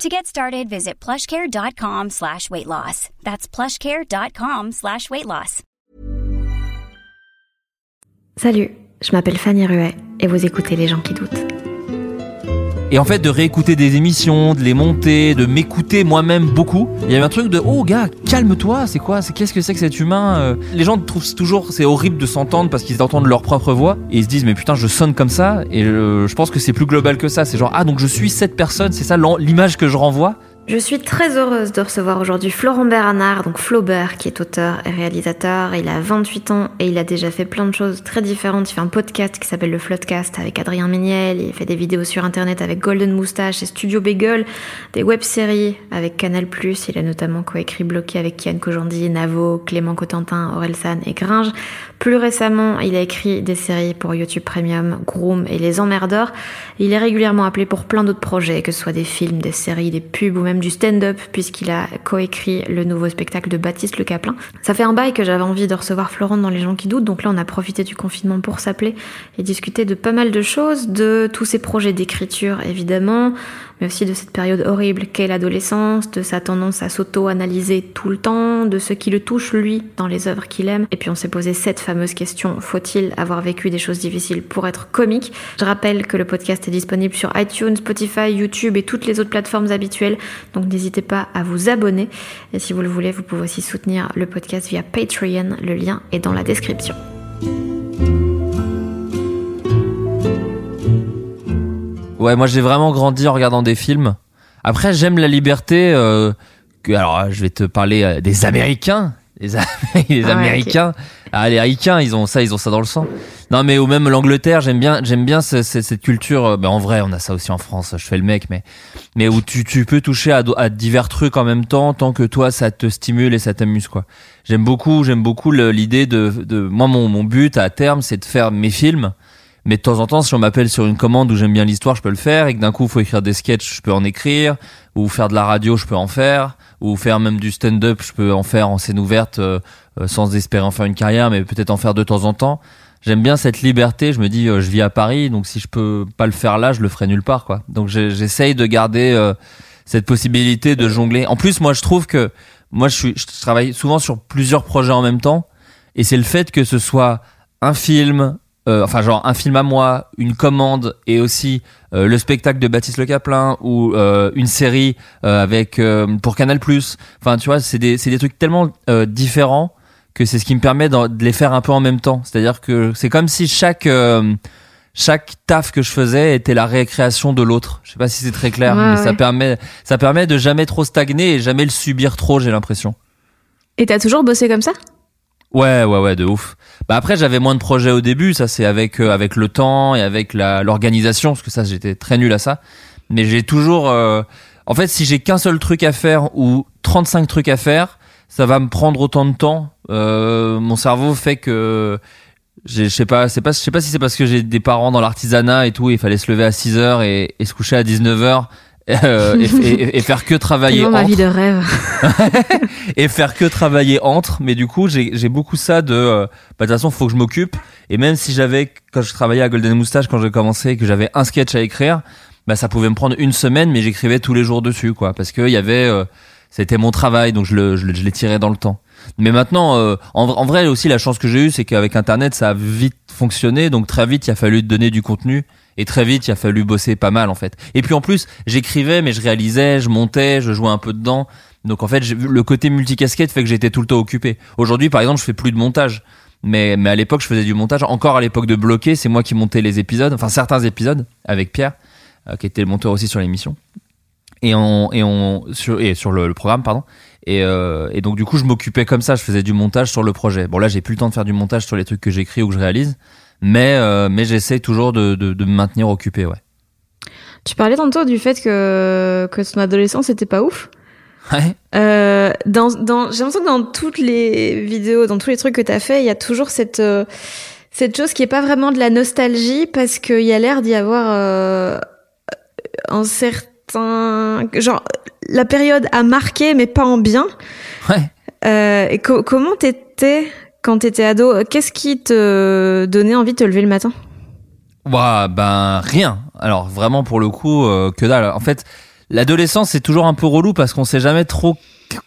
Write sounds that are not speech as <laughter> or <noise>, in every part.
To get started, visit plushcare.com slash weight loss. That's plushcare.com slash weight loss. Salut, je m'appelle Fanny Ruet et vous écoutez Les gens qui doutent. Et en fait, de réécouter des émissions, de les monter, de m'écouter moi-même beaucoup, il y avait un truc de oh gars, calme-toi, c'est quoi, c'est qu'est-ce que c'est que cet humain euh Les gens trouvent toujours c'est horrible de s'entendre parce qu'ils entendent leur propre voix et ils se disent mais putain je sonne comme ça et euh, je pense que c'est plus global que ça. C'est genre ah donc je suis cette personne, c'est ça l'image que je renvoie. Je suis très heureuse de recevoir aujourd'hui Florent Bernard, donc Flaubert, qui est auteur et réalisateur. Il a 28 ans et il a déjà fait plein de choses très différentes. Il fait un podcast qui s'appelle le Floodcast avec Adrien Méniel. Il fait des vidéos sur internet avec Golden Moustache et Studio Bagel, des web-séries avec Canal+. Il a notamment coécrit Bloqué avec Kian Kojandi, Navo, Clément Cotentin, Orelsan et Gringe. Plus récemment, il a écrit des séries pour YouTube Premium, Groom et Les Emmerdeurs. Il est régulièrement appelé pour plein d'autres projets, que ce soit des films, des séries, des pubs ou même du stand-up puisqu'il a coécrit le nouveau spectacle de Baptiste Le Caplin. Ça fait un bail que j'avais envie de recevoir Florent dans Les gens qui doutent, donc là on a profité du confinement pour s'appeler et discuter de pas mal de choses, de tous ses projets d'écriture évidemment, mais aussi de cette période horrible qu'est l'adolescence, de sa tendance à s'auto-analyser tout le temps, de ce qui le touche lui dans les œuvres qu'il aime. Et puis on s'est posé cette fameuse question, faut-il avoir vécu des choses difficiles pour être comique? Je rappelle que le podcast est disponible sur iTunes, Spotify, YouTube et toutes les autres plateformes habituelles, donc n'hésitez pas à vous abonner. Et si vous le voulez, vous pouvez aussi soutenir le podcast via Patreon, le lien est dans la description. Ouais, moi j'ai vraiment grandi en regardant des films. Après, j'aime la liberté. Euh, que, alors, je vais te parler euh, des Américains. Les, <laughs> les Ah Américains. Ah, les Ricains, ils ont ça, ils ont ça dans le sang. Non, mais ou même l'Angleterre, j'aime bien, j'aime bien ce- ce- cette culture. euh, Ben, en vrai, on a ça aussi en France. Je fais le mec, mais mais où tu, tu peux toucher à, à divers trucs en même temps, tant que toi, ça te stimule et ça t'amuse, quoi. J'aime beaucoup, j'aime beaucoup l'idée de, de, moi, mon, mon but à terme, c'est de faire mes films. Mais de temps en temps, si on m'appelle sur une commande où j'aime bien l'histoire, je peux le faire. Et que d'un coup, faut écrire des sketchs, je peux en écrire. Ou faire de la radio, je peux en faire. Ou faire même du stand-up, je peux en faire en scène ouverte, euh, euh, sans espérer en faire une carrière, mais peut-être en faire de temps en temps. J'aime bien cette liberté. Je me dis, euh, je vis à Paris, donc si je peux pas le faire là, je le ferai nulle part, quoi. Donc j'essaye de garder euh, cette possibilité de jongler. En plus, moi, je trouve que moi, je, suis, je travaille souvent sur plusieurs projets en même temps, et c'est le fait que ce soit un film, euh, enfin genre un film à moi, une commande et aussi euh, le spectacle de Baptiste Le Caplin ou euh, une série euh, avec euh, pour Canal+. Enfin, tu vois, c'est des c'est des trucs tellement euh, différents que c'est ce qui me permet de les faire un peu en même temps. C'est-à-dire que c'est comme si chaque euh, chaque taf que je faisais était la récréation de l'autre. Je sais pas si c'est très clair, Ouais, mais ça permet ça permet de jamais trop stagner et jamais le subir trop, j'ai l'impression. Et t'as toujours bossé comme ça? Ouais, ouais, ouais, de ouf. Bah après, j'avais moins de projets au début, ça c'est avec euh, avec le temps et avec la l'organisation, parce que ça j'étais très nul à ça. Mais j'ai toujours, euh, en fait, si j'ai qu'un seul truc à faire ou 35 trucs à faire, ça va me prendre autant de temps. Euh, mon cerveau fait que je sais pas, c'est pas, je sais pas si c'est parce que j'ai des parents dans l'artisanat et tout, il fallait se lever à 6 heures et, et se coucher à 19 heures. euh, et, et- et faire que <laughs> travailler Tellement ma vie de rêve. <laughs> et faire que travailler entre. Mais du coup j'ai beaucoup ça de euh, bah de toute façon faut que je m'occupe. Et même si j'avais quand je travaillais à Golden Moustache quand j'ai commencé que j'avais un sketch à écrire bah ça pouvait me prendre une semaine mais j'écrivais tous les jours dessus quoi. Parce que il y avait euh, c'était mon travail donc je le je, l'ai tiré dans le temps. Mais maintenant euh, en, en vrai aussi la chance que j'ai eue c'est qu'avec internet ça a vite fonctionné. Donc très vite il a fallu donner du contenu. Et très vite il a fallu bosser pas mal en fait. Et puis en plus j'écrivais mais je réalisais je montais je jouais un peu dedans Donc en fait, le côté multicasquette fait que j'étais tout le temps occupé. Aujourd'hui, par exemple, je fais plus de montage. Mais, mais à l'époque, je faisais du montage. Encore à l'époque de bloquer, c'est moi qui montais les épisodes, enfin certains épisodes avec Pierre, euh, qui était le monteur aussi sur l'émission. Et on, et on, sur, et sur le, le programme, pardon. Et, euh, et donc du coup, je m'occupais comme ça. Je faisais du montage sur le projet. Bon là, j'ai plus le temps de faire du montage sur les trucs que j'écris ou que je réalise, mais euh, mais j'essaie toujours de, de, de me maintenir occupé, ouais. Tu parlais tantôt du fait que, que ton adolescence était pas ouf. Ouais. Euh, dans, dans, j'ai l'impression que dans toutes les vidéos, dans tous les trucs que t'as fait, il y a toujours cette, euh, cette chose qui est pas vraiment de la nostalgie parce qu'il y a l'air d'y avoir euh, un certain, genre, la période a marqué mais pas en bien. Ouais. Et co- comment t'étais quand t'étais ado? Qu'est-ce qui te donnait envie de te lever le matin? Ouah, ben rien. Alors vraiment pour le coup que dalle. En fait, l'adolescence c'est toujours un peu relou parce qu'on sait jamais trop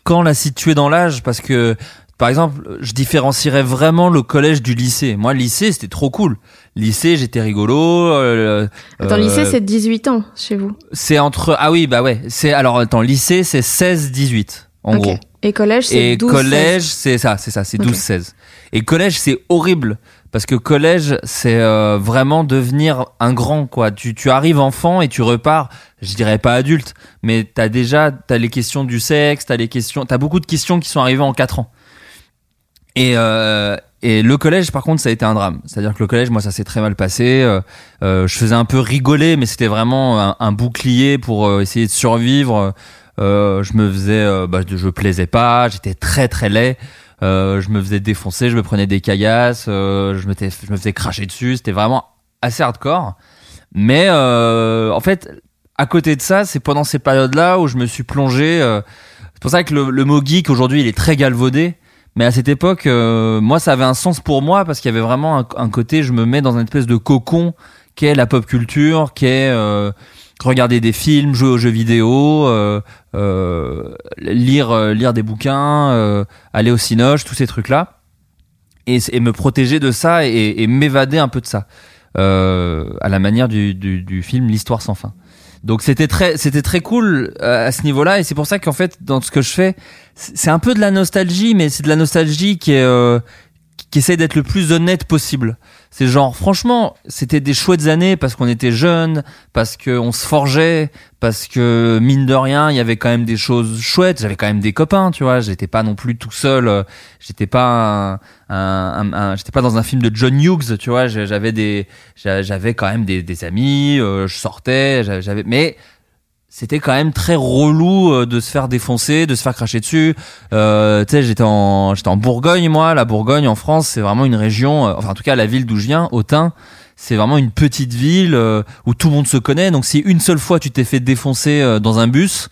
quand la situer dans l'âge parce que par exemple, je différencierais vraiment le collège du lycée. Moi, le lycée, c'était trop cool. Lycée, j'étais rigolo. euh, Attends, euh, lycée, c'est 18 ans chez vous. c'est entre ah oui, bah ouais, c'est alors attends, lycée c'est 16 18 en gros. Et collège, c'est Et 12 collège, 16. c'est ça, c'est ça, c'est Ok. 12-16. Et collège, c'est horrible. Parce que collège, c'est euh, vraiment devenir un grand, quoi. Tu, tu arrives enfant et tu repars, je dirais pas adulte, mais t'as déjà, t'as les questions du sexe, t'as les questions, t'as beaucoup de questions qui sont arrivées en 4 ans. Et, euh, et le collège, par contre, ça a été un drame. C'est-à-dire que le collège, moi, ça s'est très mal passé. Euh, euh, je faisais un peu rigoler, mais c'était vraiment un, un bouclier pour euh, essayer de survivre. Euh, je me faisais, bah, je plaisais pas, j'étais très très laid. Euh, je me faisais défoncer, je me prenais des caillasses, euh, je, me faisais cracher dessus. C'était vraiment assez hardcore. Mais euh, en fait, à côté de ça, c'est pendant ces périodes-là où je me suis plongé. euh, c'est pour ça que le, mot geek aujourd'hui, il est très galvaudé. Mais à cette époque, euh, moi, ça avait un sens pour moi parce qu'il y avait vraiment un, un côté, je me mets dans une espèce de cocon qu'est la pop culture, qu'est regarder des films, jouer aux jeux vidéo, euh, euh, lire euh, lire des bouquins, euh, aller au cinoche, tous ces trucs là, et, et me protéger de ça et, et m'évader un peu de ça, euh, à la manière du, du, du film L'histoire sans fin. Donc c'était très c'était très cool à ce niveau-là et c'est pour ça qu'en fait dans ce que je fais c'est un peu de la nostalgie mais c'est de la nostalgie qui est qui essaie d'être le plus honnête possible. C'est genre, franchement, c'était des chouettes années parce qu'on était jeunes, parce qu'on se forgeait, parce que mine de rien, il y avait quand même des choses chouettes. J'avais quand même des copains, tu vois. J'étais pas non plus tout seul. euh, J'étais pas un, un- un- j'étais pas dans un film de John Hughes, tu vois. J'avais des, j'a- j'avais quand même des, des amis. euh, je sortais, j'a- j'avais, mais c'était quand même très relou euh, de se faire défoncer, de se faire cracher dessus. Euh, tu sais, j'étais en, j'étais en Bourgogne, moi. La Bourgogne, en France, c'est vraiment une région, euh, enfin, en tout cas, la ville d'où je viens, Autun, c'est vraiment une petite ville euh, où tout le monde se connaît. Donc, si une seule fois tu t'es fait défoncer euh, dans un bus,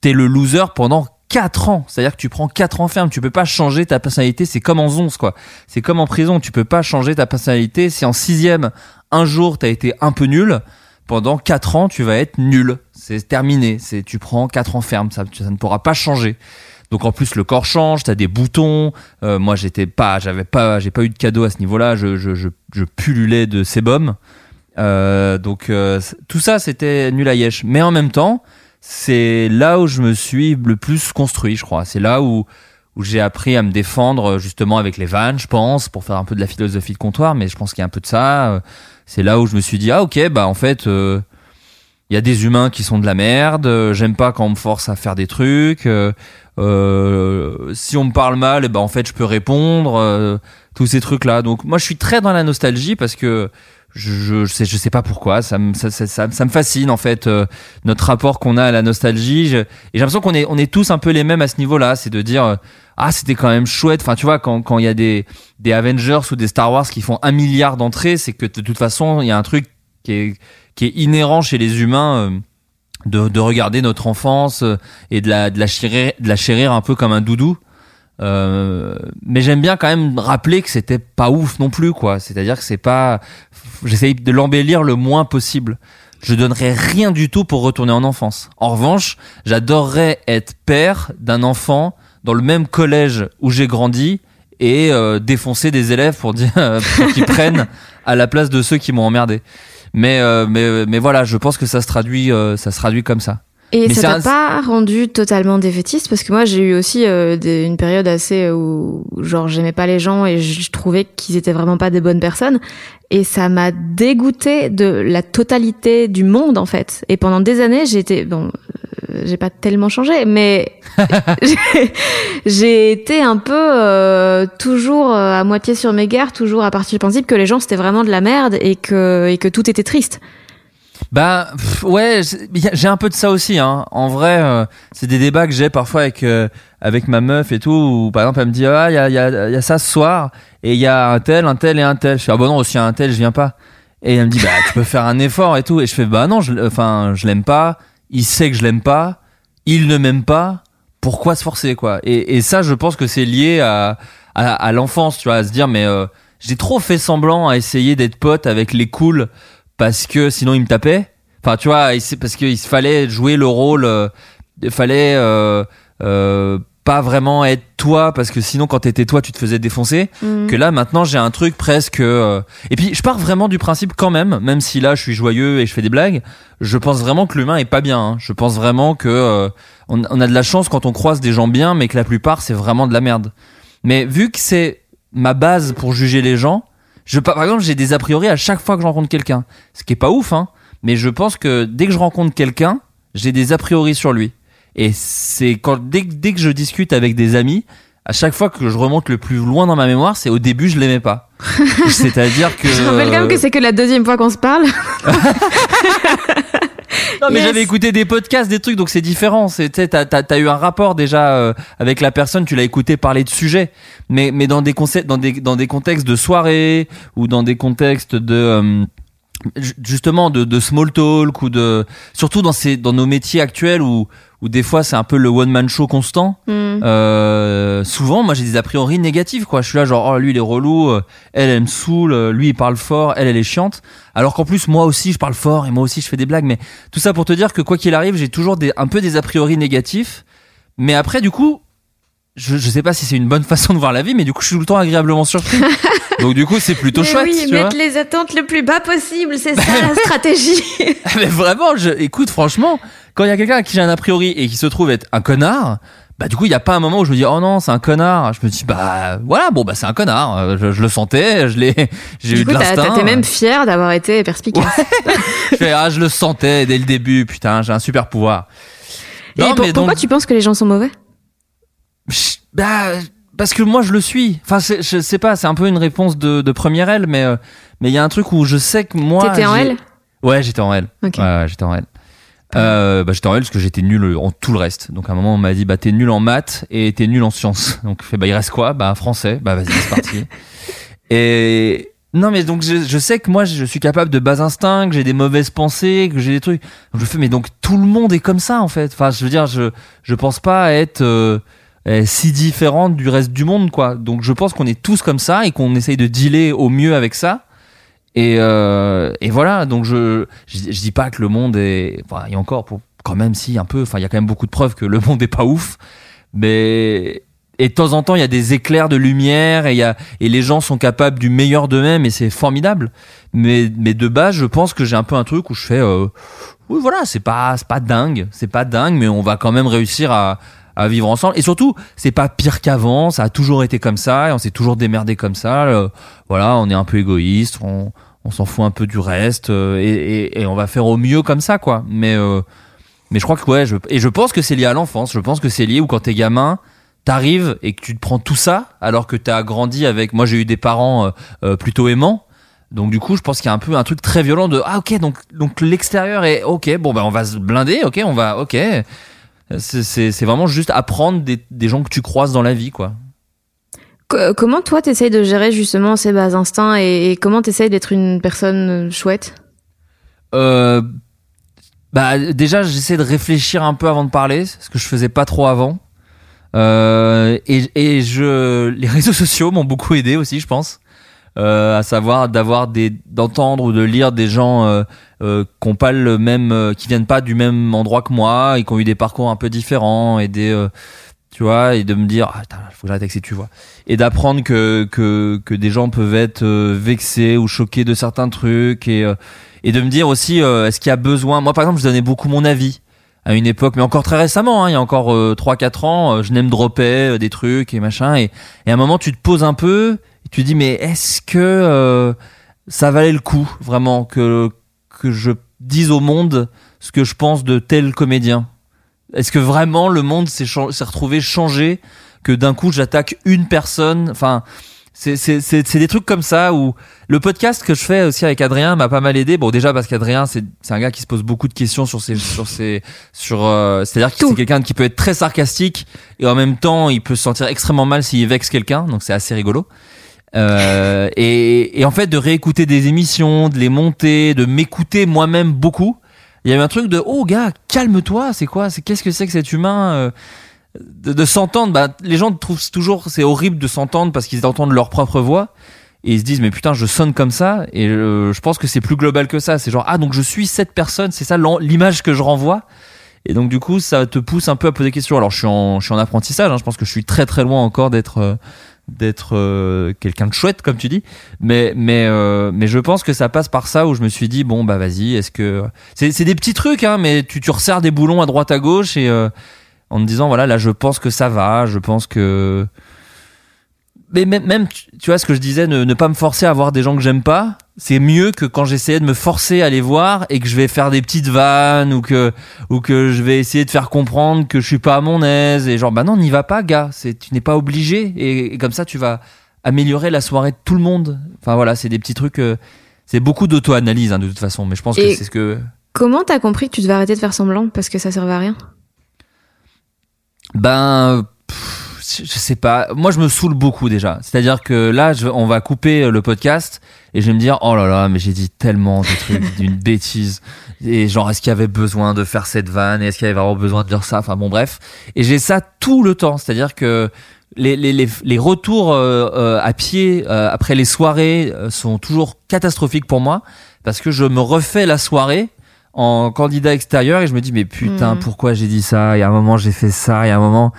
t'es le loser pendant 4 ans. C'est-à-dire que tu prends 4 ans ferme. Tu peux pas changer ta personnalité. C'est comme en zonze, quoi. C'est comme en prison. Tu peux pas changer ta personnalité. Si en sixième, un jour, t'as été un peu nul, pendant 4 ans, tu vas être nul. C'est terminé. C'est, tu prends 4 ans ferme. Ça, ça ne pourra pas changer. Donc en plus le corps change, t'as des boutons. Euh, moi j'étais pas, j'avais pas, j'ai pas eu de cadeau à ce niveau-là. Je, je, je, je pullulais de sébum. Euh, donc euh, tout ça c'était nul à yesh. Mais en même temps, c'est là où je me suis le plus construit, je crois. C'est là où où j'ai appris à me défendre justement avec les vannes, je pense, pour faire un peu de la philosophie de comptoir. Mais je pense qu'il y a un peu de ça. C'est là où je me suis dit ah ok bah en fait. euh, il y a des humains qui sont de la merde. euh, J'aime pas quand on me force à faire des trucs. euh, euh, si on me parle mal, eh ben en fait je peux répondre. euh, tous ces trucs là. Donc moi je suis très dans la nostalgie parce que je, je, sais je sais pas pourquoi ça me ça, ça, ça, me fascine en fait euh, notre rapport qu'on a à la nostalgie. Je- et j'ai l'impression qu'on est on est tous un peu les mêmes à ce niveau-là. C'est de dire euh, ah c'était quand même chouette. Enfin tu vois quand quand il y a des des Avengers ou des Star Wars qui font un milliard d'entrées, c'est que de toute façon il y a un truc qui est qui est inhérent chez les humains. euh, de, de regarder notre enfance euh, et de la, de la chérir, de la chérir un peu comme un doudou. Euh, mais j'aime bien quand même rappeler que c'était pas ouf non plus, quoi. C'est-à-dire que c'est pas, j'essaye de l'embellir le moins possible. Je donnerais rien du tout pour retourner en enfance. En revanche, j'adorerais être père d'un enfant dans le même collège où j'ai grandi et euh, défoncer des élèves pour dire pour qu'ils <laughs> prennent à la place de ceux qui m'ont emmerdé. Mais, euh, mais, mais voilà, je pense que ça se traduit, euh, ça se traduit comme ça. Et Mais ça t'a un- pas rendu totalement défaitiste? Parce que moi j'ai eu aussi euh, des- une période assez où genre j'aimais pas les gens et je, je trouvais qu'ils étaient vraiment pas des bonnes personnes et ça m'a dégoûté de la totalité du monde en fait. Et pendant des années j'ai été bon euh, j'ai pas tellement changé mais <laughs> <laughs> j'ai- été un peu euh, toujours euh, à moitié sur mes gardes, toujours à partir du principe que les gens c'était vraiment de la merde et que et que tout était triste. Bah pff, ouais, y a- j'ai un peu de ça aussi. Hein. En vrai, euh, c'est des débats que j'ai parfois avec euh, avec ma meuf et tout. Où, par exemple, elle me dit ah il y a, y, a, y a ça ce soir et il y a un tel, un tel et un tel. Je fais ah bon non aussi un tel, je viens pas. Et elle me dit bah tu peux faire un effort et tout. Et je fais bah non, je, enfin je l'aime pas. Il sait que je l'aime pas. Il ne m'aime pas. Pourquoi se forcer quoi? Et, et ça, je pense que c'est lié à à, à l'enfance, tu vois, à se dire mais euh, j'ai trop fait semblant à essayer d'être pote avec les cools parce que sinon il me tapait. Enfin, tu vois, parce qu'il fallait jouer le rôle, euh, il fallait euh, euh, pas vraiment être toi parce que sinon quand t'étais toi tu te faisais défoncer. Mm. Que là maintenant j'ai un truc presque. euh, Et puis je pars vraiment du principe quand même, même si là je suis joyeux et je fais des blagues, je pense vraiment que l'humain est pas bien. hein. Je pense vraiment que euh, on, on a de la chance quand on croise des gens bien, mais que la plupart c'est vraiment de la merde. Mais vu que c'est ma base pour juger les gens, je par exemple j'ai des a priori à chaque fois que je rencontre quelqu'un, ce qui est pas ouf, hein. Mais je pense que dès que je rencontre quelqu'un, j'ai des a priori sur lui. Et c'est quand dès, que- dès que je discute avec des amis, à chaque fois que je remonte le plus loin dans ma mémoire, c'est au début je l'aimais pas. <laughs> C'est-à-dire que Je rappelle quand même que c'est que la deuxième fois qu'on se parle? <laughs> Non, mais j'avais écouté des podcasts, des trucs, donc c'est différent. T'as, t'as, t'as eu un rapport déjà euh, avec la personne, tu l'as écouté parler de sujets. Mais, mais dans des concepts, dans des, dans des contextes de soirée ou dans des contextes de, euh, ju- justement, de, de small talk ou de, surtout dans ces, dans nos métiers actuels où, où des fois c'est un peu le one man show constant. Mm. Euh, souvent, moi j'ai des a priori négatifs quoi. Je suis là genre oh lui il est relou, euh, elle elle me saoule, euh, lui il parle fort, elle elle est chiante. Alors qu'en plus moi aussi je parle fort et moi aussi je fais des blagues. Mais tout ça pour te dire que quoi qu'il arrive, j'ai toujours des, un peu des a priori négatifs. Mais après du coup, je, je sais pas si c'est une bonne <laughs> façon de voir la vie, mais du coup je suis tout le temps agréablement surpris. <laughs> Donc du coup c'est plutôt Mais chouette. oui, tu vois. mettre les attentes le plus bas possible, c'est <laughs> ça la stratégie. mais vraiment, je, écoute, franchement, quand il y a quelqu'un à qui j'ai un a priori et qui se trouve être un connard, bah du coup, il y a pas un moment où je me dis oh non, c'est un connard. Je me dis bah voilà, bon bah c'est un connard. Euh, Je, je le sentais, je l'ai, <laughs> j'ai eu de coup, t'as- l'instinct. t'es même fier d'avoir été perspicace. <laughs> Je fais, ah, je le sentais dès le début. Putain, j'ai un super pouvoir. Et Non, pour- mais pourquoi donc- tu penses que les gens sont mauvais? Bah, parce que moi je le suis. Enfin, je sais pas, c'est un peu une réponse de, de première L, mais euh, mais il y a un truc où je sais que moi. T'étais en L? Ouais, j'étais en L. Ok. Ouais, ouais, j'étais en L. Euh, bah, j'étais en L parce que j'étais nul en tout le reste. Donc à un moment on m'a dit bah t'es nul en maths et t'es nul en sciences. Donc je fais bah il reste quoi? Bah français. Bah vas-y c'est parti. <laughs> et non mais donc je, je sais que moi je suis capable de bas instincts, que j'ai des mauvaises pensées, que j'ai des trucs. Donc je fais mais donc tout le monde est comme ça en fait. Enfin je veux dire je je pense pas être euh, euh, si différente du reste du monde quoi. Donc je pense qu'on est tous comme ça et qu'on essaye de dealer au mieux avec ça. Et, euh, et voilà, donc je, je, dis pas que le monde est. Enfin, a encore, pour, quand même, si, un peu. Enfin, il y a quand même beaucoup de preuves que le monde est pas ouf. Mais. Et de temps en temps, il y a des éclairs de lumière et, y a, et les gens sont capables du meilleur d'eux-mêmes et c'est formidable. Mais, mais de base, je pense que j'ai un peu un truc où je fais. Euh, oui, voilà, c'est pas, pas dingue. C'est pas dingue, mais on va quand même réussir à, à vivre ensemble. Et surtout, c'est pas pire qu'avant. Ça a toujours été comme ça et on s'est toujours démerdé comme ça. Voilà, on est un peu égoïste, on, on s'en fout un peu du reste euh, et, et, on va faire au mieux comme ça, quoi. Mais, euh, mais je crois que ouais, et je pense que c'est lié à l'enfance. Je pense que c'est lié où quand t'es gamin, t'arrives et que tu te prends tout ça alors que t'as grandi avec. Moi, j'ai eu des parents euh, plutôt aimants. Donc du coup, je pense qu'il y a un peu un truc très violent de ah ok donc donc l'extérieur est ok bon ben on va se blinder ok on va ok c'est vraiment juste apprendre des, des gens que tu croises dans la vie quoi. Co- Comment toi t'essayes de gérer justement ces bas instincts et, et comment t'essayes d'être une personne chouette? Euh, bah déjà j'essaie de réfléchir un peu avant de parler, ce que je faisais pas trop avant. Euh, et, et je les <laughs> réseaux sociaux m'ont beaucoup aidé aussi, je pense. Euh, à savoir d'avoir des d'entendre ou de lire des gens euh, euh, qui pas le même euh, qui viennent pas du même endroit que moi et qui ont eu des parcours un peu différents et des euh, tu vois et de me dire ah, faut que j'arrête avec ces tu vois et d'apprendre que que que des gens peuvent être euh, vexés ou choqués de certains trucs et et de me dire aussi est-ce qu'il y a besoin? Moi par exemple je donnais beaucoup mon avis à une époque, mais encore très récemment, hein, il y a encore euh, 3-4 ans, je n'aime dropper des trucs et machin, et, et à un moment tu te poses un peu, tu dis mais est-ce que euh, ça valait le coup vraiment que que je dise au monde ce que je pense de tel comédien? Est-ce que vraiment le monde s'est retrouvé changé que d'un coup j'attaque une personne? Enfin, c'est c'est c'est c'est des trucs comme ça où le podcast que je fais aussi avec Adrien m'a pas mal aidé. Bon, déjà parce qu'Adrien c'est c'est un gars qui se pose beaucoup de questions sur ses sur ses sur euh, c'est-à-dire que c'est quelqu'un qui peut être très sarcastique et en même temps il peut se sentir extrêmement mal s'il vexe quelqu'un. Donc c'est assez rigolo. Euh, et, et en fait de réécouter des émissions, de les monter, de m'écouter moi-même beaucoup. Il y avait un truc de oh gars calme-toi, c'est quoi, c'est qu'est-ce que c'est que cet humain euh, de, de s'entendre. Bah, les gens trouvent toujours c'est horrible de s'entendre parce qu'ils entendent leur propre voix et ils se disent mais putain je sonne comme ça et euh, je pense que c'est plus global que ça. C'est genre ah donc je suis cette personne, c'est ça l'image que je renvoie. Et donc du coup ça te pousse un peu à poser des questions. Alors je suis en je suis en apprentissage, hein, je pense que je suis très très loin encore d'être euh, d'être euh, quelqu'un de chouette comme tu dis. Mais mais euh, mais je pense que ça passe par ça où je me suis dit bon bah vas-y est-ce que c'est des petits trucs hein mais tu tu resserres des boulons à droite à gauche et euh, en me disant voilà là je pense que ça va je pense que mais même, même tu tu vois ce que je disais ne, ne pas me forcer à voir des gens que j'aime pas c'est mieux que quand j'essayais de me forcer à les voir et que je vais faire des petites vannes ou que ou que je vais essayer de faire comprendre que je suis pas à mon aise et genre bah non n'y va pas gars. C'est tu n'es pas obligé. Et, et comme ça tu vas améliorer la soirée de tout le monde. Enfin voilà c'est des petits trucs euh, c'est beaucoup d'auto-analyse hein, de toute façon mais je pense que c'est ce que Comment t'as compris que tu devais arrêter de faire semblant parce que ça servait à rien? Ben, pff, je sais pas. Moi, je me saoule beaucoup déjà. C'est-à-dire que là, je- on va couper le podcast et je vais me dire, oh là là, mais j'ai dit tellement de trucs, <laughs> d'une bêtise. Et genre, est-ce qu'il y avait besoin de faire cette vanne? Est-ce qu'il y avait vraiment besoin de dire ça? Enfin bon, bref. Et j'ai ça tout le temps. C'est-à-dire que les, les, les, les retours euh, euh, à pied euh, après les soirées euh, sont toujours catastrophiques pour moi parce que je me refais la soirée en candidat extérieur et je me dis mais putain Mhm. pourquoi j'ai dit ça? Il y a un moment j'ai fait ça il y a un moment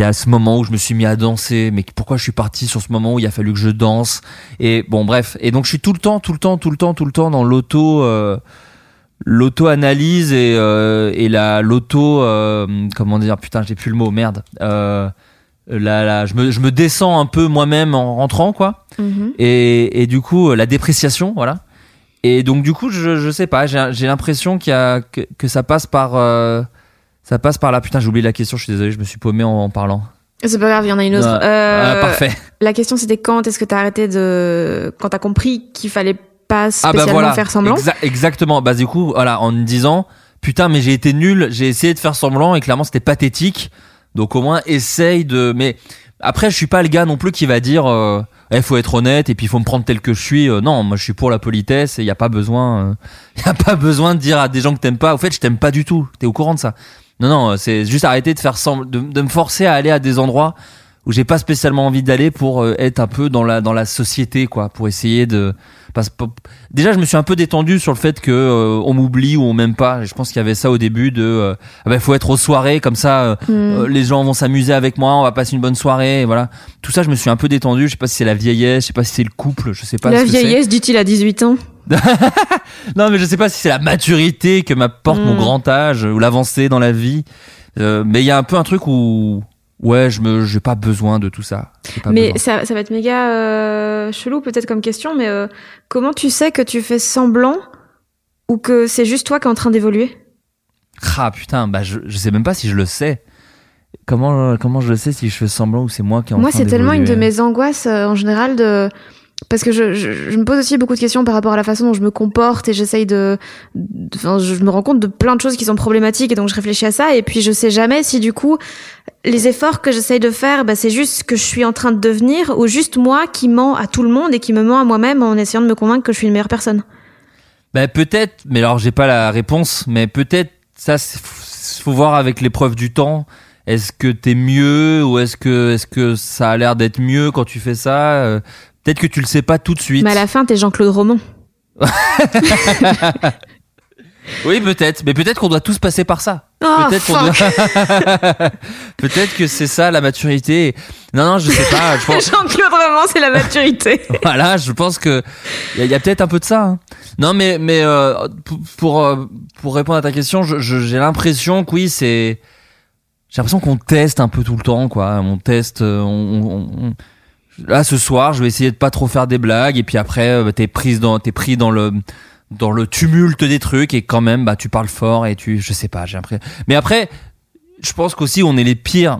il y a ce moment où je me suis mis à danser mais pourquoi je suis parti sur ce moment où il a fallu que je danse? Et bon bref. Et donc je suis tout le temps tout le temps tout le temps tout le temps dans l'auto euh, l'auto analyse et euh, et la l'auto euh, comment dire? Putain j'ai plus le mot merde. La, la, je me je me descends un peu moi-même en rentrant quoi. Et, et du coup la dépréciation voilà. Et donc du coup je, je sais pas j'ai j'ai l'impression qu'il y a que, que ça passe par ça passe par là. Putain j'ai oublié la question je suis désolé je me suis paumé en, en parlant. C'est pas grave, il y en a une autre. Ouais. Euh, Ah, parfait. La question c'était quand est-ce que t'as arrêté de. Quand t'as compris qu'il fallait pas ah spécialement bah voilà. faire semblant Exa- exactement. Bah du coup voilà en me disant putain mais j'ai été nul j'ai essayé de faire semblant et clairement c'était pathétique. Donc au moins essaye de mais après je suis pas le gars non plus qui va dire euh, eh, faut être honnête et puis il faut me prendre tel que je suis Euh, non moi je suis pour la politesse et il y a pas besoin euh, <laughs> y a pas besoin de dire à des gens que t'aimes pas. Au fait je t'aime pas du tout. T'es au courant de ça non non euh, c'est juste arrêter de faire semblant de, de me forcer à aller à des endroits où j'ai pas spécialement envie d'aller pour euh, être un peu dans la dans la société quoi pour essayer de parce que déjà je me suis un peu détendu sur le fait que euh, on m'oublie ou on m'aime pas je pense qu'il y avait ça au début de euh, ah bah, faut être aux soirées comme ça euh, Hmm. euh, les gens vont s'amuser avec moi on va passer une bonne soirée et voilà tout ça je me suis un peu détendu je sais pas si c'est la vieillesse je sais pas si c'est le couple je sais pas La ce vieillesse, dit-il à 18 ans. <laughs> non mais je sais pas si c'est la maturité que m'apporte mon Mm. grand âge ou l'avancée dans la vie. Euh, mais il y a un peu un truc où ouais je me j'ai pas besoin de tout ça. Mais ça, ça va être méga euh, chelou peut-être comme question, mais euh, comment tu sais que tu fais semblant ou que c'est juste toi qui es en train d'évoluer? Ah putain, bah je, je sais même pas si je le sais. Comment comment je le sais si je fais semblant ou c'est moi qui est en Moi, train c'est tellement une de mes angoisses en général de parce que je, me pose aussi beaucoup de questions par rapport à la façon dont je me comporte et j'essaye de, enfin, je me rends compte de plein de choses qui sont problématiques et donc je réfléchis à ça et puis je sais jamais si du coup les efforts que j'essaye de faire, bah, c'est juste ce que je suis en train de devenir ou juste moi qui ment à tout le monde et qui me ment à moi-même en essayant de me convaincre que je suis une meilleure personne. Bah peut-être, mais alors j'ai pas la réponse, mais peut-être ça faut voir avec l'épreuve du temps. Est-ce que t'es mieux ou est-ce que est-ce que ça a l'air d'être mieux quand tu fais ça Euh, Peut-être que tu le sais pas tout de suite. Mais à la fin, t'es Jean-Claude Roman. <laughs> Oui, peut-être, mais peut-être qu'on doit tous passer par ça. Oh, peut-être qu'on doit... <laughs> peut-être que c'est ça la maturité. Non, non, je sais pas. Je pense... <laughs> Jean-Claude Roman, c'est la maturité. voilà, je pense que il y a, peut-être un peu de ça. hein. Non, mais mais euh, pour pour, euh, pour répondre à ta question, je- je- j'ai l'impression que oui, c'est j'ai l'impression qu'on teste un peu tout le temps, quoi. On teste. euh, On, on- on- Là, ce soir, je vais essayer de pas trop faire des blagues, et puis après, euh, t'es prise dans, t'es pris dans le dans le tumulte des trucs, et quand même, bah, tu parles fort, et tu, je sais pas, j'ai l'impression. Mais après, je pense qu'aussi, on est les pires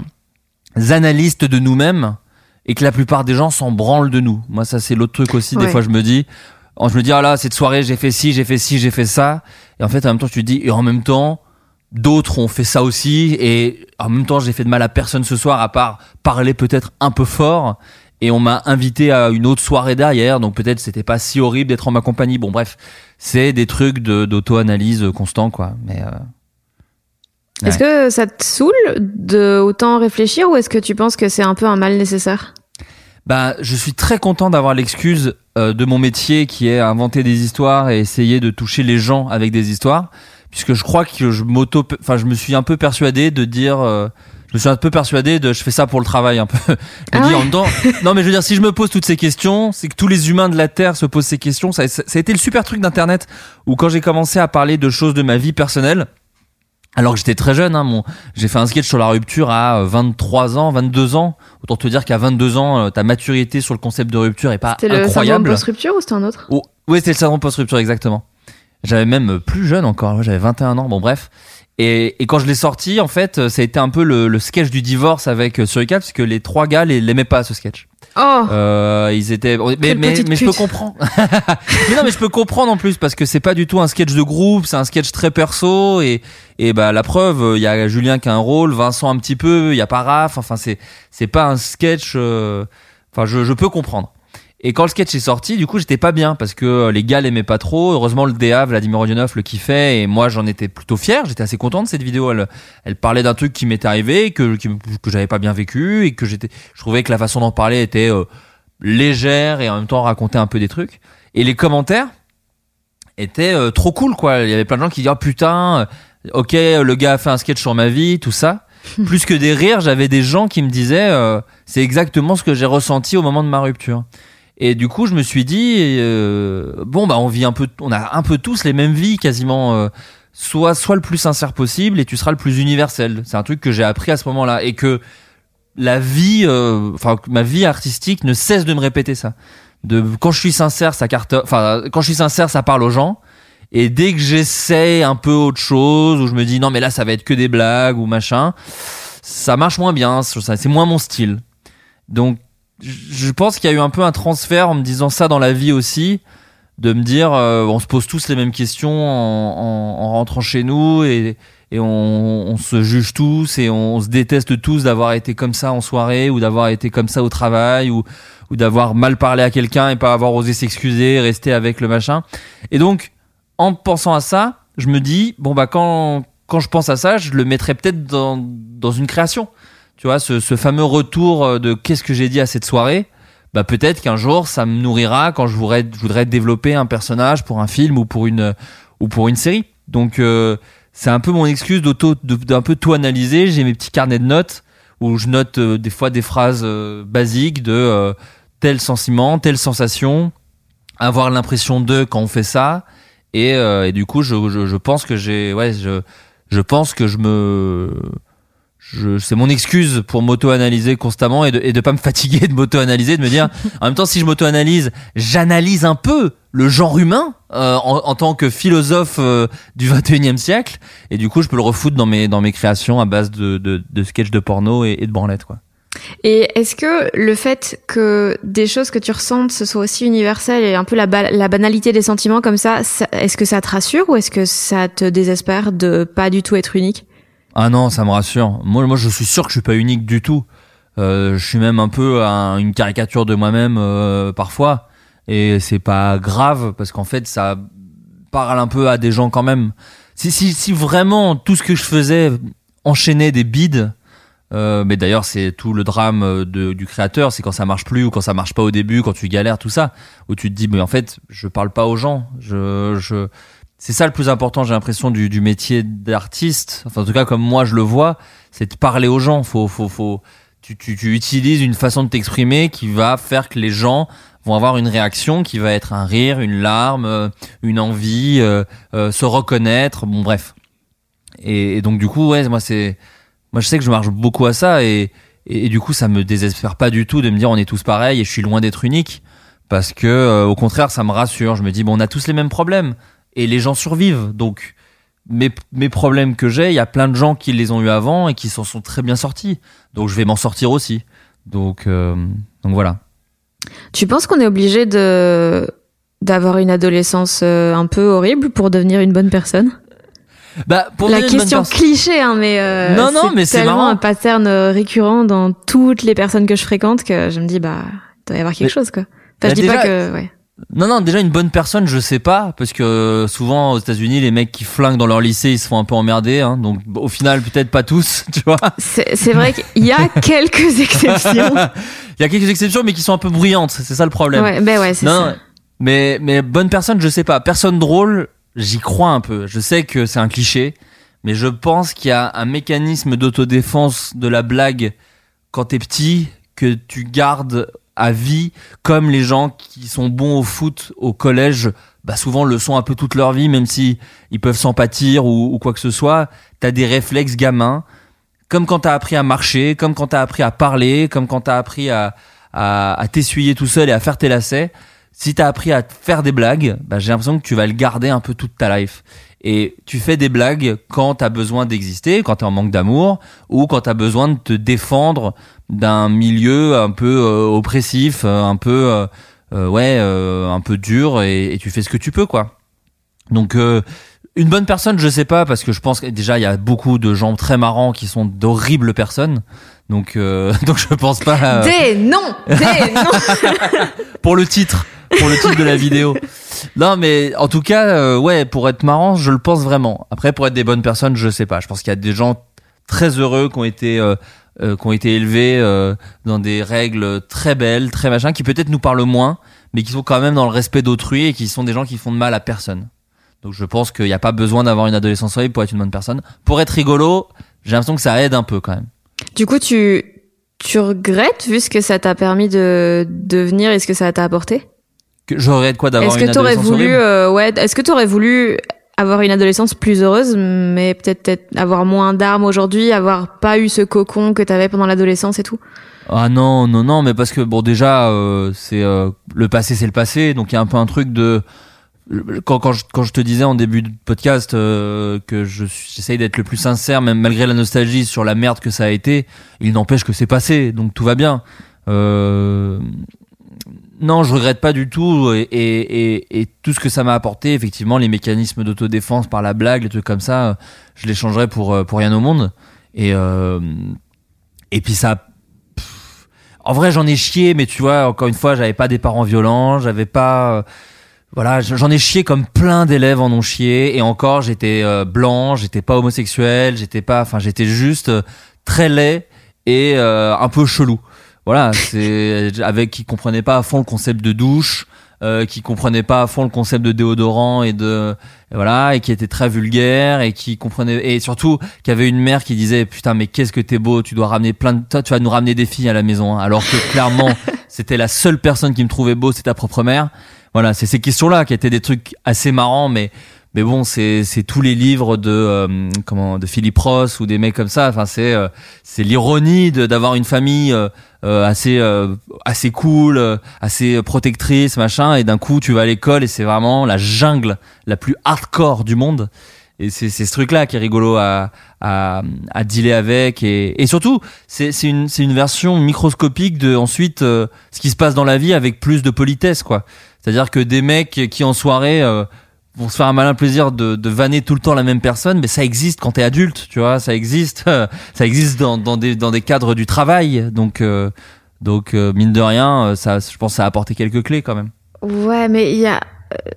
analystes de nous-mêmes, et que la plupart des gens s'en branlent de nous. Moi, ça, c'est l'autre truc aussi. Des fois, je me dis, je me dis, ah là, cette soirée, j'ai fait ci, j'ai fait ci, j'ai fait ça, et en fait, en même temps, tu te dis, et en même temps d'autres ont fait ça aussi et en même temps j'ai fait de mal à personne ce soir à part parler peut-être un peu fort et on m'a invité à une autre soirée derrière donc peut-être c'était pas si horrible d'être en ma compagnie. Bon bref c'est des trucs de d'auto-analyse constant quoi. Mais euh, Est-ce que ça te saoule de autant réfléchir ou est-ce que tu penses que c'est un peu un mal nécessaire? Bah, je suis très content d'avoir l'excuse euh, de mon métier qui est inventer des histoires et essayer de toucher les gens avec des histoires, puisque je crois que je m'auto, enfin, je me suis un peu persuadé de dire, euh, je me suis un peu persuadé de, je fais ça pour le travail un peu. <laughs> je me Ah dis ouais en temps, non mais je veux dire, si je me pose toutes ces questions, c'est que tous les humains de la Terre se posent ces questions. Ça, ça, ça a été le super truc d'Internet où quand j'ai commencé à parler de choses de ma vie personnelle. Alors que j'étais très jeune, hein, mon, j'ai fait un sketch sur la rupture à euh, 23 ans, 22 ans. Autant te dire qu'à 22 ans, euh, ta maturité sur le concept de rupture est pas C'était le syndrome incroyable. post-rupture ou c'était un autre? Oh, oui, c'était le syndrome post-rupture, exactement. J'avais même euh, plus jeune encore, j'avais 21 ans, bon bref. Et, et quand je l'ai sorti, en fait, euh, ça a été un peu le, le sketch du divorce avec euh, Suricate, parce que les trois gars l'aimaient pas, ce sketch. Oh Euh, ils étaient, mais, Quelle mais, petite mais je peux comprendre. <laughs> mais non, mais je peux comprendre en plus, parce que c'est pas du tout un sketch de groupe, c'est un sketch très perso, et, et bah, la preuve, il y a Julien qui a un rôle, Vincent un petit peu, il y a pas Raph, enfin, c'est, c'est pas un sketch, euh, enfin, je, je peux comprendre. Et quand le sketch est sorti, du coup, j'étais pas bien parce que euh, les gars l'aimaient pas trop. Heureusement, le DA, Vladimir Rodionov, le kiffait et moi, j'en étais plutôt fier. J'étais assez content de cette vidéo. Elle, elle parlait d'un truc qui m'était arrivé, que, que, que j'avais pas bien vécu et que j'étais, je trouvais que la façon d'en parler était euh, légère et en même temps racontait un peu des trucs. Et les commentaires étaient euh, trop cool, quoi. Il y avait plein de gens qui disaient, oh putain, euh, ok, le gars a fait un sketch sur ma vie, tout ça. <laughs> Plus que des rires, j'avais des gens qui me disaient, euh, c'est exactement ce que j'ai ressenti au moment de ma rupture. Et du coup, je me suis dit, euh, bon, bah, on vit un peu, on a un peu tous les mêmes vies, quasiment. euh, soit, soit le plus sincère possible, et tu seras le plus universel. C'est un truc que j'ai appris à ce moment-là, et que la vie, euh, ma vie artistique ne cesse de me répéter ça. De quand je suis sincère, ça carte, enfin, quand je suis sincère, ça parle aux gens. Et dès que j'essaie un peu autre chose, où je me dis non mais là ça va être que des blagues ou machin, ça marche moins bien, c'est moins mon style. Donc je pense qu'il y a eu un peu un transfert en me disant ça dans la vie aussi, de me dire euh, on se pose tous les mêmes questions en, en- en rentrant chez nous et, et on, on se juge tous et on, se déteste tous d'avoir été comme ça en soirée ou d'avoir été comme ça au travail ou, ou d'avoir mal parlé à quelqu'un et pas avoir osé s'excuser, rester avec le machin. Et donc en pensant à ça, je me dis bon bah quand quand je pense à ça, je le mettrais peut-être dans dans une création. Tu vois, ce, ce fameux retour euh, de qu'est-ce que j'ai dit à cette soirée. Bah peut-être qu'un jour ça me nourrira quand je voudrais je voudrais développer un personnage pour un film ou pour une ou pour une série. Donc euh, c'est un peu mon excuse d'auto d'un peu tout analyser. J'ai mes petits carnets de notes où je note euh, des fois des phrases euh, basiques de tel sentiment, telle sensation, avoir l'impression de quand on fait ça. Et, et du coup, je, je, je pense que j'ai, ouais, je, je pense que je me, c'est mon excuse pour m'auto-analyser constamment et de, et de pas me fatiguer de m'auto-analyser, de me dire, en même temps, si je m'auto-analyse, j'analyse un peu le genre humain euh, en, en tant que philosophe euh, du 21e siècle. Et du coup, je peux le refoutre dans mes, dans mes créations à base de, de, de sketchs de porno et, et de branlettes, quoi. Et est-ce que le fait que des choses que tu ressentes, ce soit aussi universel et un peu la, ba- la banalité des sentiments comme ça, ça- est-ce que ça te rassure ou est-ce que ça te désespère de pas du tout être unique? Ah non, ça me rassure. Moi, moi, je suis sûr que je suis pas unique du tout. Euh, je suis même un peu un- une caricature de moi-même euh, parfois, et c'est pas grave parce qu'en fait, ça parle un peu à des gens quand même. Si, si, si vraiment tout ce que je faisais enchaînait des bides, euh, mais d'ailleurs c'est tout le drame de, du créateur, c'est quand ça marche plus ou quand ça marche pas au début, quand tu galères, tout ça, où tu te dis mais en fait je parle pas aux gens, je, je c'est ça le plus important, j'ai l'impression du, du métier d'artiste. Enfin, en tout cas, comme moi je le vois, c'est de parler aux gens. Faut, faut, faut. tu, tu, tu utilises une façon de t'exprimer qui va faire que les gens vont avoir une réaction qui va être un rire, une larme, euh, une envie, euh, euh, se reconnaître, bon bref. Et, donc du coup, ouais, moi c'est, moi je sais que je marche beaucoup à ça et, et, et du coup ça me désespère pas du tout de me dire on est tous pareils et je suis loin d'être unique parce que euh, au contraire ça me rassure. Je me dis bon on a tous les mêmes problèmes et les gens survivent donc mes, mes problèmes que j'ai, il y a plein de gens qui les ont eu avant et qui s'en sont très bien sortis. Donc je vais m'en sortir aussi. Donc, euh, donc voilà. Tu penses qu'on est obligé de d'avoir une adolescence euh, un peu horrible pour devenir une bonne personne? Bah, pour La question cliché, hein, mais euh, Non, non, mais c'est tellement un pattern récurrent dans toutes les personnes que je fréquente que je me dis bah il doit y avoir quelque Mais- chose quoi. Enfin, Bah, je dis pas que ouais. Non, non, déjà une bonne personne, je sais pas, parce que euh, souvent aux États-Unis, les mecs qui flinguent dans leur lycée, ils se font un peu emmerder. Hein, donc au final, peut-être pas tous, <laughs> tu vois. C'est vrai qu'il y a <laughs> quelques exceptions. Il y a quelques exceptions, mais qui sont un peu bruyantes. C'est ça le problème. ouais, ben ouais, c'est Non, ça. non, mais mais bonne personne, je sais pas. Personne drôle, j'y crois un peu. Je sais que c'est un cliché, mais je pense qu'il y a un mécanisme d'autodéfense de la blague quand t'es petit que tu gardes à vie, comme les gens qui sont bons au foot au collège, bah souvent le sont un peu toute leur vie, même si ils peuvent s'en pâtir ou, ou quoi que ce soit. T'as des réflexes gamins, comme quand t'as appris à marcher, comme quand t'as appris à parler, comme quand t'as appris à, à, à t'essuyer tout seul et à faire tes lacets. Si t'as appris à faire des blagues, bah, j'ai l'impression que tu vas le garder un peu toute ta life. Et tu fais des blagues quand t'as besoin d'exister, quand t'es en manque d'amour, ou quand t'as besoin de te défendre d'un milieu un peu euh, oppressif, euh, un peu euh, euh, ouais, euh, un peu dur, et, et tu fais ce que tu peux quoi. Donc euh, une bonne personne, je sais pas, parce que je pense que déjà il y a beaucoup de gens très marrants qui sont d'horribles personnes. Donc euh, <laughs> donc je pense pas. Des noms, des <laughs> noms. pour le titre, pour le titre de la vidéo. Non, mais en tout cas, euh, ouais, pour être marrant, je le pense vraiment. Après, pour être des bonnes personnes, je sais pas. Je pense qu'il y a des gens très heureux qui ont été euh, euh, qui ont été élevés euh, dans des règles très belles, très machin, qui peut-être nous parlent moins, mais qui sont quand même dans le respect d'autrui et qui sont des gens qui font de mal à personne. Donc je pense qu'il n'y a pas besoin d'avoir une adolescence horrible pour être une bonne personne. Pour être rigolo, j'ai l'impression que ça aide un peu quand même. Du coup, tu tu regrettes vu ce que ça t'a permis de devenir et ce que ça t'a apporté? Que j'aurais de quoi d'avoir Est-ce une que t'aurais adolescence voulu, euh, ouais, est-ce que t'aurais voulu avoir une adolescence plus heureuse, mais peut-être avoir moins d'armes aujourd'hui, avoir pas eu ce cocon que t'avais pendant l'adolescence et tout? Ah non, non, non, mais parce que bon déjà, euh, c'est euh, le passé, c'est le passé, donc il y a un peu un truc de quand, quand, je, quand je te disais en début de podcast euh, que je j'essaye d'être le plus sincère, même malgré la nostalgie sur la merde que ça a été, il n'empêche que c'est passé, donc tout va bien. Euh, non, je regrette pas du tout et, et, et, tout ce que ça m'a apporté, effectivement, les mécanismes d'autodéfense par la blague, les trucs comme ça, euh, je les changerais pour euh, pour rien au monde. Et euh, et puis ça pff, en vrai, j'en ai chié, mais tu vois, encore une fois, j'avais pas des parents violents, j'avais pas, euh, voilà, j'en ai chié comme plein d'élèves en ont chié, et encore, j'étais blanc, j'étais pas homosexuel, j'étais pas, enfin, j'étais juste très laid et un peu chelou. Voilà, c'est avec qui comprenait pas à fond le concept de douche, euh, qui comprenait pas à fond le concept de déodorant et de et voilà et qui était très vulgaire et qui comprenait et surtout qui avait une mère qui disait putain mais qu'est-ce que t'es beau, tu dois ramener plein de toi, tu vas nous ramener des filles à la maison, hein. alors que clairement <laughs> c'était la seule personne qui me trouvait beau, c'est ta propre mère. Voilà, c'est ces questions-là qui étaient des trucs assez marrants, mais mais bon, c'est c'est tous les livres de euh, comment de Philippe Ross ou des mecs comme ça. Enfin, c'est euh, c'est l'ironie d'avoir une famille euh, assez euh, assez cool, euh, assez protectrice, machin, et d'un coup tu vas à l'école et c'est vraiment la jungle la plus hardcore du monde. Et c'est ce truc-là qui est rigolo à à, à dealer avec et, et surtout c'est une une version microscopique de ensuite euh, ce qui se passe dans la vie avec plus de politesse quoi. C'est-à-dire que des mecs qui en soirée euh, vont se faire un malin plaisir de, de vanner tout le temps la même personne, mais ça existe quand t'es adulte, tu vois, ça existe, <laughs> ça existe dans, dans des dans des cadres du travail, donc euh, donc euh, mine de rien, euh, ça, je pense, que ça a apporté quelques clés quand même. Ouais, mais il y a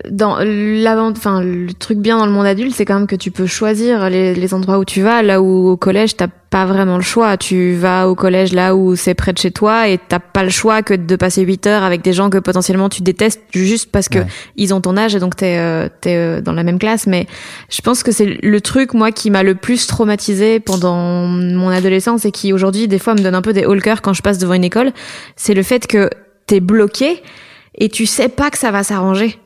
dans l'avant, enfin le truc bien dans le monde adulte, c'est quand même que tu peux choisir les, les endroits où tu vas. Là où au collège, t'as pas vraiment le choix. Tu vas au collège là où c'est près de chez toi et t'as pas le choix que de passer 8 heures avec des gens que potentiellement tu détestes juste parce que Ouais. ils ont ton âge et donc t'es euh, t'es euh, dans la même classe. Mais je pense que c'est le truc moi qui m'a le plus traumatisé pendant mon adolescence et qui aujourd'hui des fois me donne un peu des hauts le cœur quand je passe devant une école. C'est le fait que t'es bloqué et tu sais pas que ça va s'arranger.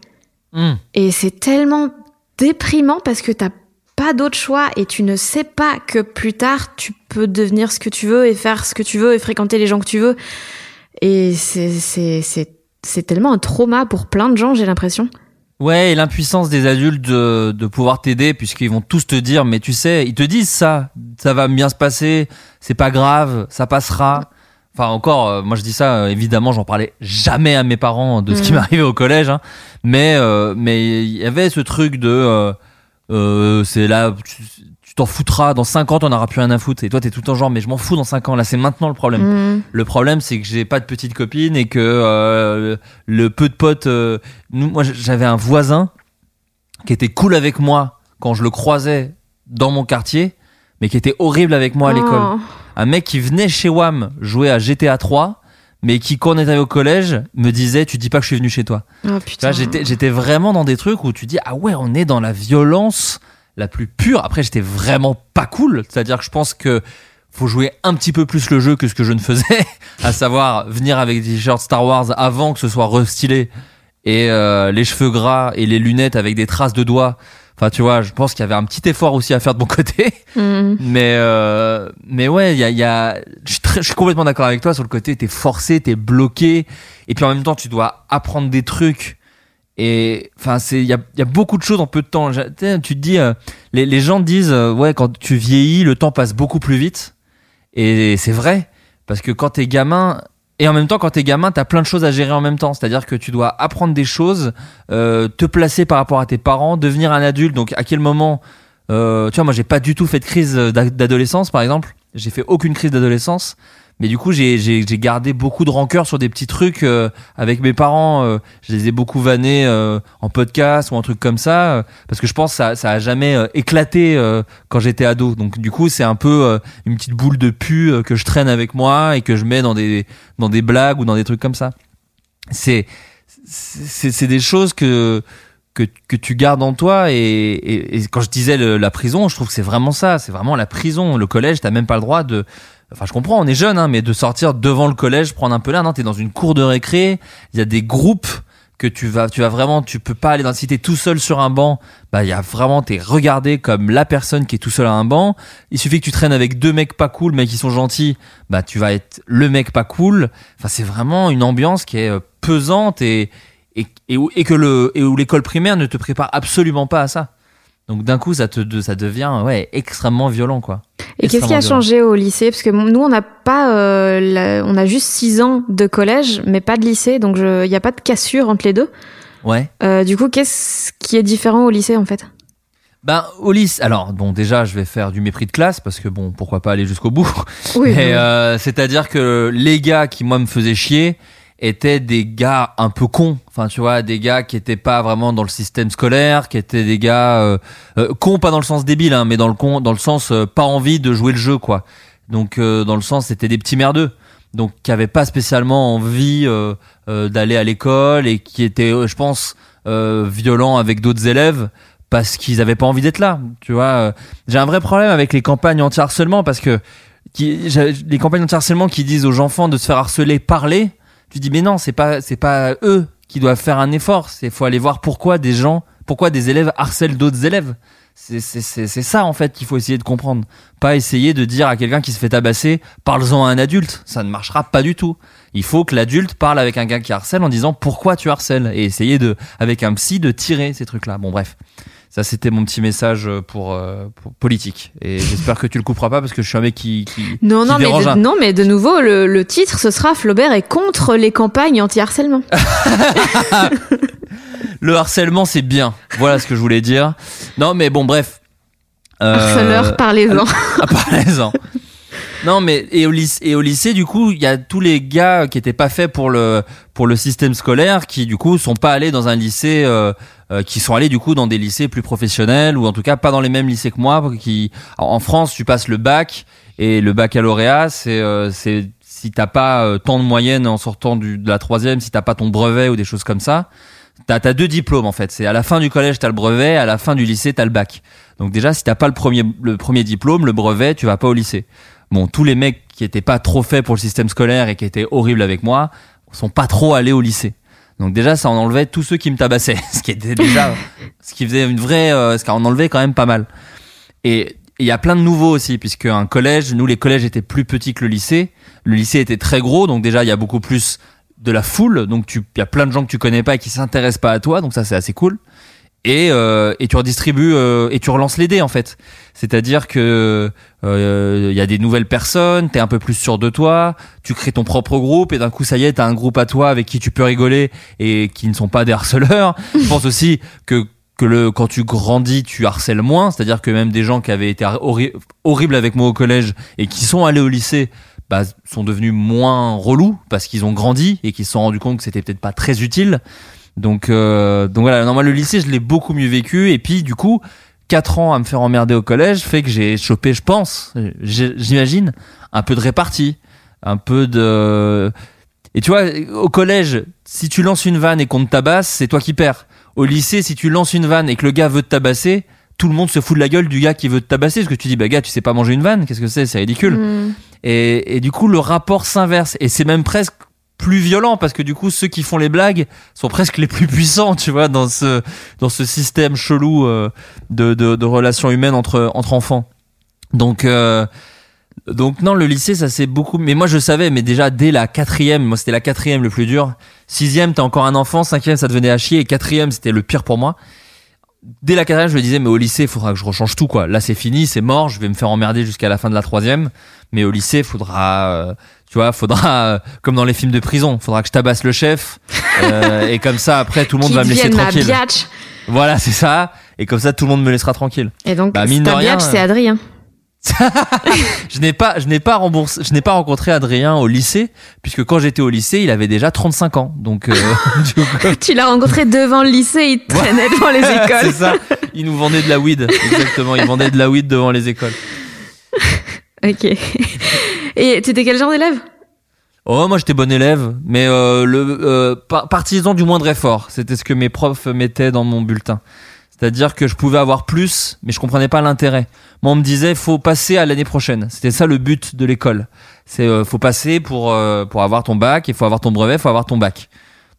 Hmm. Et c'est tellement déprimant parce que t'as pas d'autre choix et tu ne sais pas que plus tard tu peux devenir ce que tu veux et faire ce que tu veux et fréquenter les gens que tu veux. Et c'est tellement un trauma pour plein de gens, j'ai l'impression. Ouais, et l'impuissance des adultes de, de pouvoir t'aider, puisqu'ils vont tous te dire, mais tu sais, ils te disent ça, ça va bien se passer, c'est pas grave, ça passera. Enfin, encore, euh, moi je dis ça, euh, évidemment, j'en parlais jamais à mes parents de ce qui m'arrivait au collège, hein. mais euh, mais il y avait ce truc de, euh, euh, c'est là, tu tu t'en foutras, dans 5 ans, t'en auras plus rien à foutre, et toi t'es tout le temps genre, mais je m'en fous dans 5 ans, là c'est maintenant le problème. Mhm. Le problème, c'est que j'ai pas de petite copine et que euh, le peu de potes. euh, nous, moi, j'avais un voisin qui était cool avec moi quand je le croisais dans mon quartier, mais qui était horrible avec moi à l'école. Oh. Un mec qui venait chez WAM jouer à GTA 3, mais qui, quand on était au collège, me disait Tu dis pas que je suis venu chez toi. Oh, putain. j'étais, j'étais vraiment dans des trucs où tu dis ah ouais, on est dans la violence la plus pure. Après, j'étais vraiment pas cool. C'est-à-dire que je pense que faut jouer un petit peu plus le jeu que ce que je ne faisais, <laughs> à savoir venir avec des t-shirts Star Wars avant que ce soit restylé et euh, les cheveux gras et les lunettes avec des traces de doigts. Enfin, tu vois, je pense qu'il y avait un petit effort aussi à faire de mon <laughs> côté. Mhm. Mais euh, mais ouais, il y a, y a je suis très- je suis complètement d'accord avec toi sur le côté t'es forcé, t'es bloqué et puis en même temps tu dois apprendre des trucs et enfin c'est il y a, y a beaucoup de choses en peu de temps. Tu te dis euh, les les gens disent euh, ouais quand tu vieillis le temps passe beaucoup plus vite et c'est vrai parce que quand t'es gamin et en même temps quand t'es gamin t'as plein de choses à gérer en même temps. C'est-à-dire que tu dois apprendre des choses, euh, te placer par rapport à tes parents, devenir un adulte. Donc à quel moment euh, tu vois, moi, j'ai pas du tout fait de crise d'a- d'adolescence, par exemple. J'ai fait aucune crise d'adolescence. Mais du coup, j'ai gardé beaucoup de rancœur sur des petits trucs euh, avec mes parents. euh, je les ai beaucoup vannés euh, en podcast ou un truc comme ça. euh, parce que je pense que ça, ça a jamais euh, éclaté euh, quand j'étais ado. Donc du coup, c'est un peu une petite boule de pu que je traîne avec moi et que je mets dans des, dans des blagues ou dans des trucs comme ça. C'est c'est des choses que que, que tu gardes en toi et, et, quand je disais la prison je trouve que c'est vraiment ça c'est vraiment la prison le collège t'as même pas le droit de enfin je comprends on est jeune hein, mais de sortir devant le collège prendre un peu l'air non t'es dans une cour de récré il y a des groupes que tu vas tu vas vraiment tu peux pas aller dans la cité tout seul sur un banc bah il y a vraiment t'es regardé comme la personne qui est tout seul à un banc il suffit que tu traînes avec deux mecs pas cool mais qui sont gentils bah tu vas être le mec pas cool enfin c'est vraiment une ambiance qui est euh, pesante et et, et que le et où l'école primaire ne te prépare absolument pas à ça. Donc d'un coup ça te ça devient ouais extrêmement violent quoi. Et qu'est-ce qui a changé au lycée? Parce que nous, on n'a pas, euh, la- on a juste 6 ans de collège, mais pas de lycée, donc il n'y a pas de cassure entre les deux. Ouais. Euh, du coup, qu'est-ce qui est différent au lycée en fait? Ben au lycée alors bon déjà je vais faire du mépris de classe parce que bon pourquoi pas aller jusqu'au bout? Oui. Euh, c'est-à-dire que les gars qui moi me faisaient chier étaient des gars un peu cons. Enfin tu vois des gars qui étaient pas vraiment dans le système scolaire, qui étaient des gars euh, euh, cons pas dans le sens débile hein, mais dans le con dans le sens euh, pas envie de jouer le jeu quoi. Donc euh, dans le sens c'était des petits merdeux. Donc qui avaient pas spécialement envie euh, euh, d'aller à l'école et qui étaient je pense violents avec d'autres élèves parce qu'ils avaient pas envie d'être là. Tu vois, j'ai un vrai problème avec les campagnes anti-harcèlement parce que qui, les campagnes anti-harcèlement qui disent aux enfants de se faire harceler, parler. Tu dis mais non, c'est pas c'est pas eux qui doivent faire un effort. C'est faut aller voir pourquoi des gens, pourquoi des élèves harcèlent d'autres élèves. C'est ça en fait qu'il faut essayer de comprendre. Pas essayer de dire à quelqu'un qui se fait tabasser, parle-en à un adulte. Ça ne marchera pas du tout. Il faut que l'adulte parle avec un gars qui harcèle en disant pourquoi tu harcèles? Et essayer de avec un psy de tirer ces trucs là. Bon bref. Ça, c'était mon petit message pour, euh, pour politique. Et <laughs> j'espère que tu le couperas pas parce que je suis un mec qui, qui, Non, qui non, mais de, un- non, mais de nouveau, le, le titre, ce sera Flaubert est contre les campagnes anti-harcèlement. <laughs> Le harcèlement, c'est bien. Voilà ce que je voulais dire. Non, mais bon, bref. Euh, Harceleur, parlez-en. <laughs> Parlez-en. Non, mais et au lycée, du coup, il y a tous les gars qui étaient pas faits pour le pour le système scolaire, qui du coup sont pas allés dans un lycée, euh, euh, qui sont allés du coup dans des lycées plus professionnels ou en tout cas pas dans les mêmes lycées que moi. Qui en France, tu passes le bac et le baccalauréat, c'est euh, c'est si t'as pas euh, tant de moyenne en sortant du, de la troisième, si t'as pas ton brevet ou des choses comme ça, t'as as deux diplômes en fait. C'est à la fin du collège t'as le brevet, à la fin du lycée t'as le bac. Donc déjà si t'as pas le premier le premier diplôme, le brevet, tu vas pas au lycée. Bon, tous les mecs qui étaient pas trop faits pour le système scolaire et qui étaient horribles avec moi sont pas trop allés au lycée. Donc déjà ça en enlevait tous ceux qui me tabassaient, <laughs> ce qui était déjà ce qui faisait une vraie euh, ce qui en enlevait quand même pas mal. Et il y a plein de nouveaux aussi, puisque un collège, nous les collèges étaient plus petits que le lycée. Le lycée était très gros, donc déjà il y a beaucoup plus de la foule, donc il y a plein de gens que tu connais pas et qui s'intéressent pas à toi, donc ça c'est assez cool. Et, euh, et tu redistribues euh, et tu relances les dés en fait. C'est-à-dire que euh, il y a des nouvelles personnes, t'es un peu plus sûr de toi, tu crées ton propre groupe et d'un coup ça y est, t'as un groupe à toi avec qui tu peux rigoler et qui ne sont pas des harceleurs. <laughs> Je pense aussi que que le quand tu grandis, tu harcèles moins, c'est-à-dire que même des gens qui avaient été horri- horribles avec moi au collège et qui sont allés au lycée, bah, sont devenus moins relous parce qu'ils ont grandi et qu'ils se sont rendus compte que c'était peut-être pas très utile. Donc euh, donc voilà, moi le lycée, je l'ai beaucoup mieux vécu et puis du coup, quatre ans à me faire emmerder au collège fait que j'ai chopé, je pense, j'imagine, un peu de répartie, un peu de et tu vois, au collège, si tu lances une vanne et qu'on te tabasse, c'est toi qui perds. Au lycée, si tu lances une vanne et que le gars veut te tabasser, tout le monde se fout de la gueule du gars qui veut te tabasser parce que tu dis bah gars tu sais pas manger une vanne qu'est-ce que c'est c'est ridicule Mm. et, et du coup le rapport s'inverse et c'est même presque plus violent parce que du coup ceux qui font les blagues sont presque les plus puissants tu vois dans ce dans ce système chelou euh, de, de, de relations humaines entre entre enfants. Donc euh, donc non le lycée ça c'est beaucoup mais moi je savais mais déjà dès la quatrième moi c'était la quatrième le plus dur. Sixième t'es encore un enfant. Cinquième ça devenait à chier. Et quatrième c'était le pire pour moi. Dès la quatrième, je me disais, mais au lycée, il faudra que je rechange tout, quoi. Là, c'est fini, c'est mort, je vais me faire emmerder jusqu'à la fin de la troisième. Mais au lycée, faudra, euh, tu vois, faudra, euh, comme dans les films de prison, faudra que je tabasse le chef. <laughs> euh, et comme ça, après, tout le monde va me laisser tranquille. biatch. Voilà, c'est ça. Et comme ça, tout le monde me laissera tranquille. Et donc, Bah, mine de rien, biatch, c'est Adrien. <laughs> Je n'ai pas, je n'ai pas remboursé, je n'ai pas rencontré Adrien au lycée, puisque quand j'étais au lycée, il avait déjà 35 ans. Donc, euh, <laughs> coup, Tu l'as rencontré devant le lycée, il traînait devant les c'est écoles. ça. Il nous vendait de la weed. Exactement. Il vendait de la weed devant les écoles. Ok. Et tu étais quel genre d'élève? Oh, moi j'étais bon élève, mais euh, le euh, par- partisan du moindre effort, c'était ce que mes profs mettaient dans mon bulletin. C'est-à-dire que je pouvais avoir plus, mais je comprenais pas l'intérêt. Moi, on me disait faut passer à l'année prochaine. C'était ça le but de l'école. C'est euh, faut passer pour euh, pour avoir ton bac, il faut avoir ton brevet, faut avoir ton bac.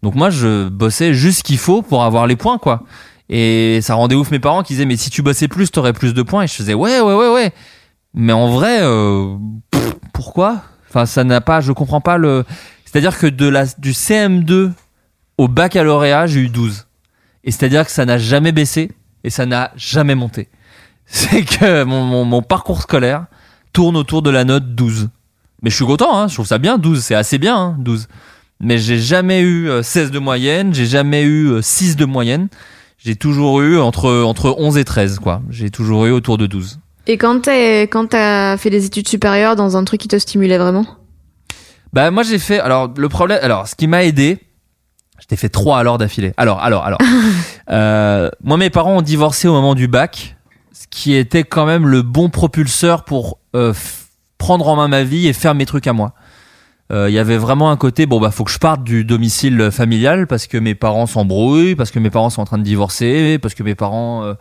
Donc moi, je bossais juste ce qu'il faut pour avoir les points, quoi. Et ça rendait ouf mes parents qui disaient mais si tu bossais plus, t'aurais plus de points. Et je faisais ouais ouais ouais ouais. Mais en vrai, euh, pff, pourquoi? Enfin, ça n'a pas, je comprends pas le. C'est-à-dire que de la, du CM2 au baccalauréat, j'ai eu 12. Et c'est-à-dire que ça n'a jamais baissé et ça n'a jamais monté. <laughs> C'est que mon, parcours scolaire tourne autour de la note 12. Mais je suis content, hein, je trouve ça bien, 12, c'est assez bien, hein, 12. Mais j'ai jamais eu euh, 16 de moyenne, j'ai jamais eu euh, 6 de moyenne. J'ai toujours eu entre, entre 11 et 13, quoi. J'ai toujours eu autour de 12. Et quand t'as fait des études supérieures dans un truc qui te stimulait vraiment? Bah moi j'ai fait alors le problème alors ce qui m'a aidé je t'ai fait trois alors d'affilée. Alors alors alors <laughs> euh, moi mes parents ont divorcé au moment du bac ce qui était quand même le bon propulseur pour euh, prendre en main ma vie et faire mes trucs à moi. Euh, Il y avait vraiment un côté bon bah faut que je parte du domicile familial parce que mes parents s'embrouillent, parce que mes parents sont en train de divorcer, parce que mes parents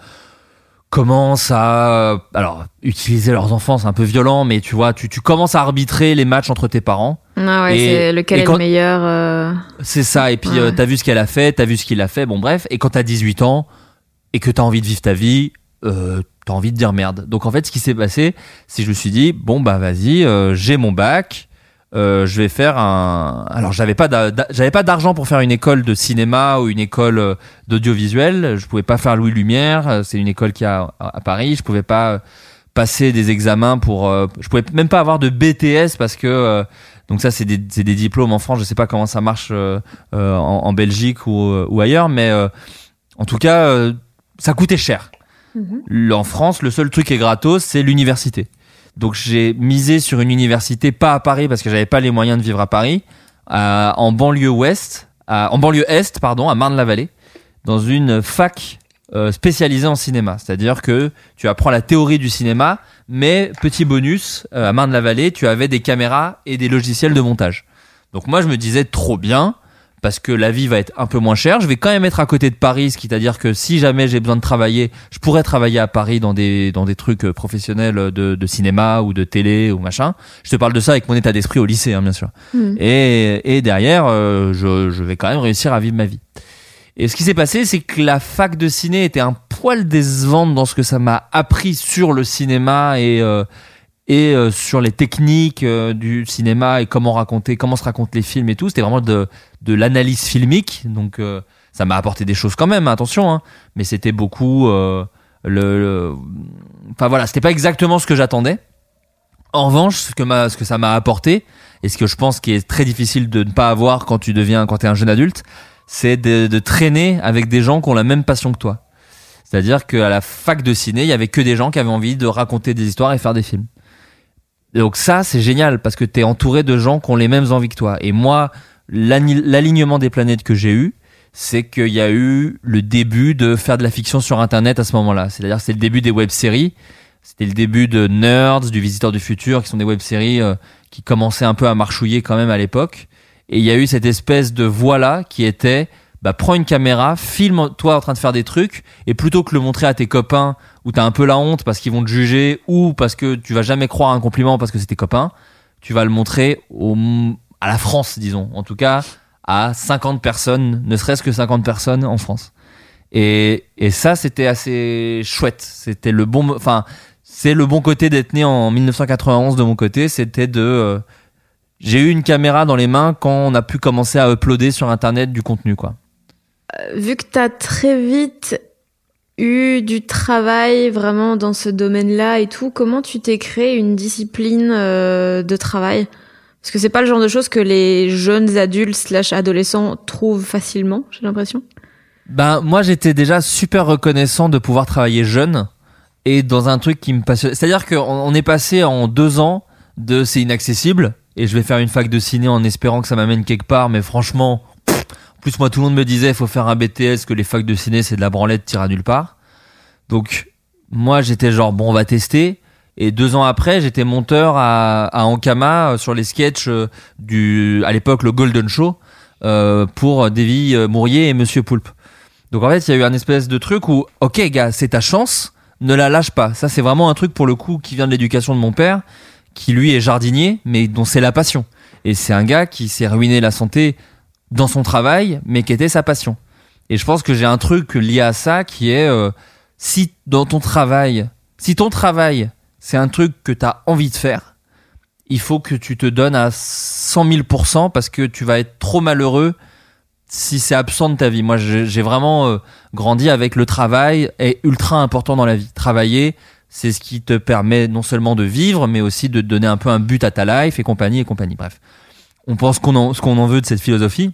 commencent à euh, alors utiliser leurs enfants c'est un peu violent mais tu vois tu, tu commences à arbitrer les matchs entre tes parents Ah ouais, c'est lequel est le meilleur euh, c'est ça, et puis Ouais. euh, t'as vu ce qu'elle a fait, t'as vu ce qu'il a fait, bon bref, et quand t'as 18 ans et que t'as envie de vivre ta vie, euh, t'as envie de dire merde. Donc en fait, ce qui s'est passé, c'est que je me suis dit, bon bah vas-y, j'ai mon bac, euh, je vais faire un... Alors j'avais pas j'avais pas d'argent pour faire une école de cinéma ou une école euh, d'audiovisuel, je pouvais pas faire Louis Lumière, euh, c'est une école qui a à, Paris, je pouvais pas euh, passer des examens pour... euh, je pouvais même pas avoir de BTS parce que... euh, donc ça, c'est des, des diplômes en France. Je sais pas comment ça marche en, en Belgique ou, ou ailleurs, mais en tout cas, ça coûtait cher. Mhm. Le- En France, le seul truc qui est gratos, c'est l'université. Donc j'ai misé sur une université pas à Paris parce que j'avais pas les moyens de vivre à Paris, à- en banlieue ouest, à- en banlieue est, pardon, à Marne-la-Vallée, dans une fac euh, spécialisée en cinéma. C'est-à-dire que tu apprends la théorie du cinéma, mais petit bonus, euh, à Marne-la-Vallée, tu avais des caméras et des logiciels de montage. Donc moi je me disais trop bien parce que la vie va être un peu moins chère. Je vais quand même être à côté de Paris, ce qui à dire que si jamais j'ai besoin de travailler, je pourrais travailler à Paris dans des dans des trucs euh, professionnels de, de cinéma ou de télé ou machin. Je te parle de ça avec mon état d'esprit au lycée, hein, bien sûr. Mhm. Et, et derrière, euh, je, je vais quand même réussir à vivre ma vie. Et ce qui s'est passé, c'est que la fac de ciné était un poil décevante dans ce que ça m'a appris sur le cinéma et euh, et euh, sur les techniques euh, du cinéma et comment raconter, comment se racontent les films et tout. C'était vraiment de de l'analyse filmique, donc euh, ça m'a apporté des choses quand même. Attention, hein, mais c'était beaucoup euh, le, le- enfin voilà, c'était pas exactement ce que j'attendais. En revanche, ce que, m'a- ce que ça m'a apporté, et ce que je pense qui est très difficile de ne pas avoir quand tu deviens, quand t'es un jeune adulte, c'est de, de traîner avec des gens qui ont la même passion que toi. C'est-à-dire qu'à la fac de ciné, il y avait que des gens qui avaient envie de raconter des histoires et faire des films. Donc ça, c'est génial parce que t'es entouré de gens qui ont les mêmes envies que toi. Et moi, l'alignement des planètes que j'ai eu, c'est qu'il y a eu le début de faire de la fiction sur Internet à ce moment-là. C'est-à-dire, c'est le début des web-séries. C'était le début de Nerds, du Visiteur du Futur, qui sont des web-séries euh, qui commençaient un peu à marchouiller quand même à l'époque. Et il y a eu cette espèce de voix-là qui était, bah, prends une caméra, filme toi en train de faire des trucs, et plutôt que le montrer à tes copains où t'as un peu la honte parce qu'ils vont te juger ou parce que tu vas jamais croire un compliment parce que c'est tes copains, tu vas le montrer au, à la France, disons. En tout cas, à 50 personnes, ne serait-ce que 50 personnes en France. Et, et ça, c'était assez chouette. C'était le bon, enfin, c'est le bon côté d'être né en 1991 de mon côté. C'était de, euh, j'ai eu une caméra dans les mains quand on a pu commencer à uploader sur Internet du contenu, quoi. Vu que tu as très vite eu du travail vraiment dans ce domaine-là et tout, comment tu t'es créé une discipline euh, de travail? Parce que c'est pas le genre de choses que les jeunes adultes slash adolescents trouvent facilement, j'ai l'impression. Ben moi j'étais déjà super reconnaissant de pouvoir travailler jeune et dans un truc qui me passionne. C'est-à-dire qu'on on est passé en deux ans de c'est inaccessible et je vais faire une fac de ciné en espérant que ça m'amène quelque part, mais franchement, plus moi tout le monde me disait faut faire un BTS que les facs de ciné c'est de la branlette tire à nulle part. Donc moi j'étais genre bon on va tester et deux ans après j'étais monteur à, à Ankama euh, sur les sketchs euh, du à l'époque le Golden Show euh, pour Davy Mourier et Monsieur Poulpe. Donc en fait, il y a eu un espèce de truc où, ok gars, c'est ta chance, ne la lâche pas. Ça, c'est vraiment un truc pour le coup qui vient de l'éducation de mon père, qui lui est jardinier, mais dont c'est la passion. Et c'est un gars qui s'est ruiné la santé dans son travail, mais qui était sa passion. Et je pense que j'ai un truc lié à ça qui est, euh, si dans ton travail, si ton travail, c'est un truc que tu as envie de faire, il faut que tu te donnes à 100 000% parce que tu vas être trop malheureux si c'est absent de ta vie. Moi, j'ai vraiment euh, grandi avec le travail est ultra important dans la vie. Travailler, c'est ce qui te permet non seulement de vivre, mais aussi de donner un peu un but à ta life et compagnie et compagnie. Bref, on pense qu'on en, ce qu'on en veut de cette philosophie.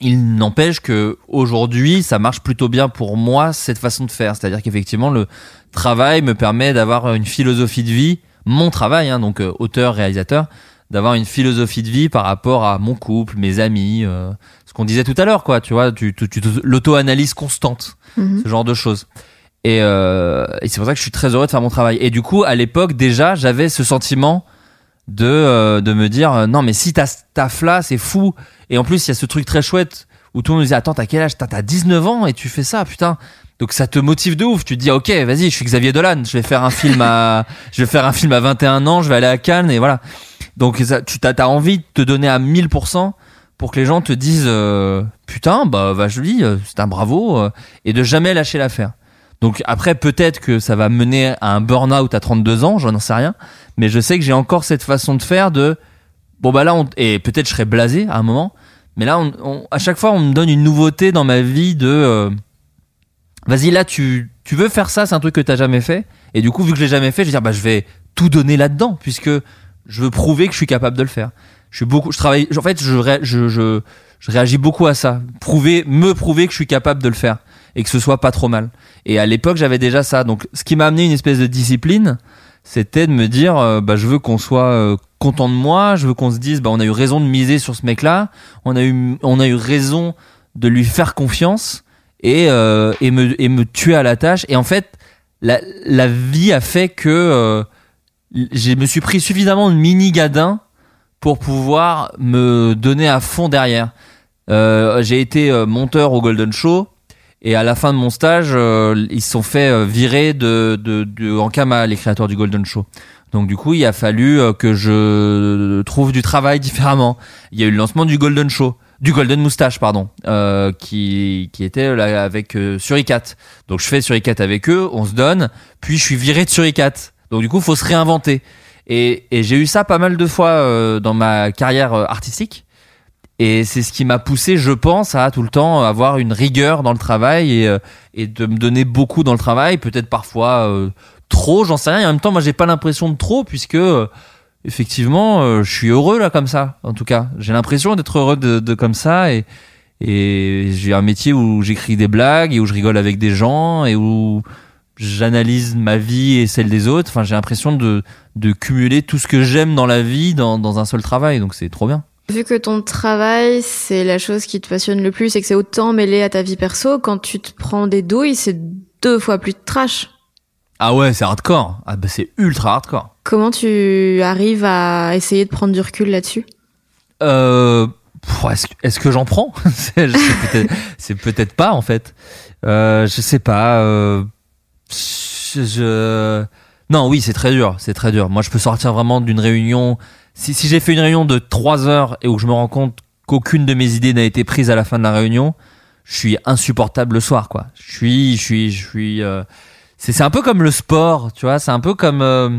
Il n'empêche que aujourd'hui, ça marche plutôt bien pour moi cette façon de faire. C'est-à-dire qu'effectivement, le travail me permet d'avoir une philosophie de vie, mon travail, hein, donc euh, auteur, réalisateur, d'avoir une philosophie de vie par rapport à mon couple, mes amis, euh, ce qu'on disait tout à l'heure, quoi. Tu vois, tu, tu, tu- l'auto-analyse constante, Mhm. ce genre de choses. Et, euh, et c'est pour ça que je suis très heureux de faire mon travail. Et du coup, à l'époque, déjà, j'avais ce sentiment de, euh, de me dire, euh, non, mais si t'as ce taf-là, c'est fou. Et en plus, il y a ce truc très chouette où tout le monde disait, attends, t'as quel âge? T'as t'as 19 ans et tu fais ça, putain. Donc ça te motive de ouf. Tu te dis, ok, vas-y, je suis Xavier Dolan. Je vais faire un film à, <laughs> je vais faire un film à 21 ans. Je vais aller à Cannes et voilà. Donc ça, tu t'as envie de te donner à 1000% pour que les gens te disent, euh, putain, bah, va je dis, euh, c'est un bravo euh, et de jamais lâcher l'affaire. Donc après, peut-être que ça va mener à un burn-out à 32 ans, j'en sais rien. Mais je sais que j'ai encore cette façon de faire de, bon bah là, on, et peut-être je serai blasé à un moment. Mais là, on, on- à chaque fois, on me donne une nouveauté dans ma vie de, euh, vas-y là, tu, tu veux faire ça, c'est un truc que t'as jamais fait. Et du coup, vu que je l'ai jamais fait, je vais dire, bah je vais tout donner là-dedans, puisque je veux prouver que je suis capable de le faire. Je suis beaucoup, je travaille, en fait, je, je, je, je réagis beaucoup à ça. Prouver, me prouver que je suis capable de le faire et que ce soit pas trop mal. Et à l'époque, j'avais déjà ça. Donc, ce qui m'a amené une espèce de discipline, c'était de me dire, euh, bah, je veux qu'on soit euh, content de moi, je veux qu'on se dise, bah, on a eu raison de miser sur ce mec-là, on a eu, on a eu raison de lui faire confiance et, euh, me, tuer à la tâche. Et en fait, la, vie a fait que je me suis pris suffisamment de mini gadins pour pouvoir me donner à fond derrière. Euh, j'ai été euh, monteur au Golden Show et à la fin de mon stage, euh, ils se sont fait euh, virer de, de, de Ankama, les créateurs du Golden Show. Donc du coup, il a fallu que je trouve du travail <laughs> différemment. Il y a eu le lancement du Golden Show, du Golden Moustache, pardon, euh, qui, qui était là avec euh, Suricat. Donc je fais Suricat avec eux, on se donne, puis je suis viré de Suricat. Donc du coup, faut se réinventer. Et, et j'ai eu ça pas mal de fois dans ma carrière artistique. Et c'est ce qui m'a poussé, je pense, à tout le temps avoir une rigueur dans le travail et, euh, et de me donner beaucoup dans le travail, peut-être parfois euh, trop, j'en sais rien. Et en même temps, moi, j'ai pas l'impression de trop puisque euh, effectivement, euh, je suis heureux là comme ça. En tout cas, j'ai l'impression d'être heureux de, de comme ça et et j'ai un métier où j'écris des blagues et où je rigole avec des gens et où j'analyse ma vie et celle des autres. Enfin, j'ai l'impression de de cumuler tout ce que j'aime dans la vie dans dans un seul travail. Donc c'est trop bien. Vu que ton travail, c'est la chose qui te passionne le plus et que c'est autant mêlé à ta vie perso, quand tu te prends des douilles, c'est deux fois plus de trash. Ah ouais, c'est hardcore. Ah bah c'est ultra hardcore. Comment tu arrives à essayer de prendre du recul là-dessus? Euh, est-ce, que j'en prends? <laughs> C'est, peut-être, peut-être pas en fait. Euh, je sais pas. Euh, je, je- non, oui, c'est très dur. C'est très dur. Moi, je peux sortir vraiment d'une réunion. Si, si j'ai fait une réunion de trois heures et où je me rends compte qu'aucune de mes idées n'a été prise à la fin de la réunion, je suis insupportable le soir, quoi. Je suis, je suis, je suis. euh, c'est, c'est un peu comme le sport, tu vois. C'est un peu comme. euh,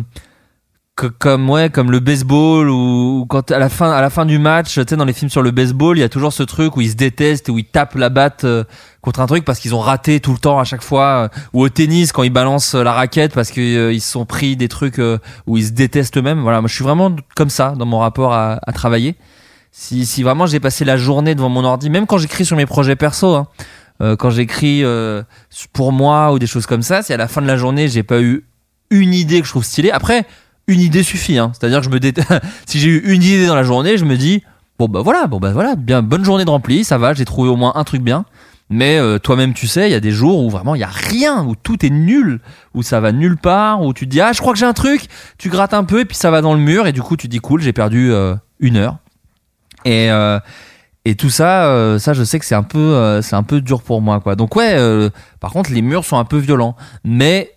comme ouais comme le baseball ou, quand à la fin à la fin du match tu sais dans les films sur le baseball il y a toujours ce truc où ils se détestent où ils tapent la batte euh, contre un truc parce qu'ils ont raté tout le temps à chaque fois euh, ou au tennis quand ils balancent euh, la raquette parce qu'ils se sont pris des trucs où ils se détestent eux-mêmes. Voilà moi je suis vraiment comme ça dans mon rapport à, à travailler. Si, si vraiment j'ai passé la journée devant mon ordi même quand j'écris sur mes projets perso hein, quand j'écris euh, pour moi ou des choses comme ça si à la fin de la journée j'ai pas eu une idée que je trouve stylée. Après une idée suffit. Hein. C'est-à-dire que je me dé... <laughs> si j'ai eu une idée dans la journée, je me dis bon bah voilà, bon bah voilà, bien bonne journée de rempli, ça va, j'ai trouvé au moins un truc bien. Mais euh, toi-même, tu sais, il y a des jours où vraiment il y a rien, où tout est nul, où ça va nulle part, où tu te dis ah je crois que j'ai un truc, tu grattes un peu et puis ça va dans le mur et du coup tu dis cool, j'ai perdu euh, une heure. Et euh, et tout ça, euh, ça je sais que c'est un peu euh, c'est un peu dur pour moi quoi. Donc ouais, euh, par contre les murs sont un peu violents, mais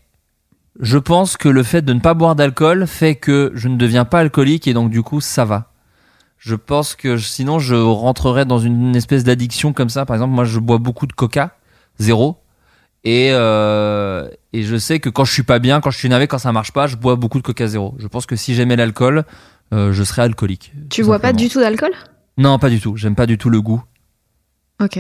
je pense que le fait de ne pas boire d'alcool fait que je ne deviens pas alcoolique et donc du coup ça va. Je pense que sinon je rentrerais dans une espèce d'addiction comme ça. Par exemple, moi je bois beaucoup de coca, zéro. Et, euh, et je sais que quand je suis pas bien, quand je suis navé, quand ça marche pas, je bois beaucoup de coca zéro. Je pense que si j'aimais l'alcool, euh, je serais alcoolique. Tu bois pas du tout d'alcool? Non, pas du tout. J'aime pas du tout le goût. Ok.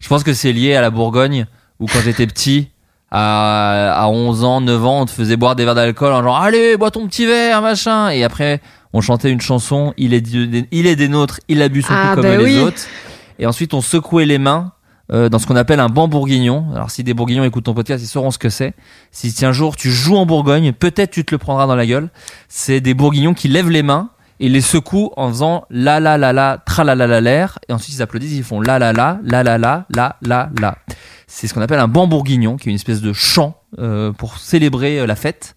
Je pense que c'est lié à la Bourgogne où quand j'étais petit, à, 11 ans, 9 ans, on te faisait boire des verres d'alcool en genre allez, bois ton petit verre, machin. Et après, on chantait une chanson, il est, il est des nôtres, il a bu son ah, coup comme les autres. Et ensuite, on secouait les mains. Euh, dans ce qu'on appelle un banc bourguignon. Alors si des bourguignons écoutent ton podcast, ils sauront ce que c'est. Si un jour tu joues en Bourgogne, peut-être tu te le prendras dans la gueule. C'est des bourguignons qui lèvent les mains et les secouent en faisant la la la la, tra la la la l'air. Et ensuite ils applaudissent, ils font la la la la, la la la, la la la c'est ce qu'on appelle un banc bourguignon qui est une espèce de chant euh, pour célébrer euh, la fête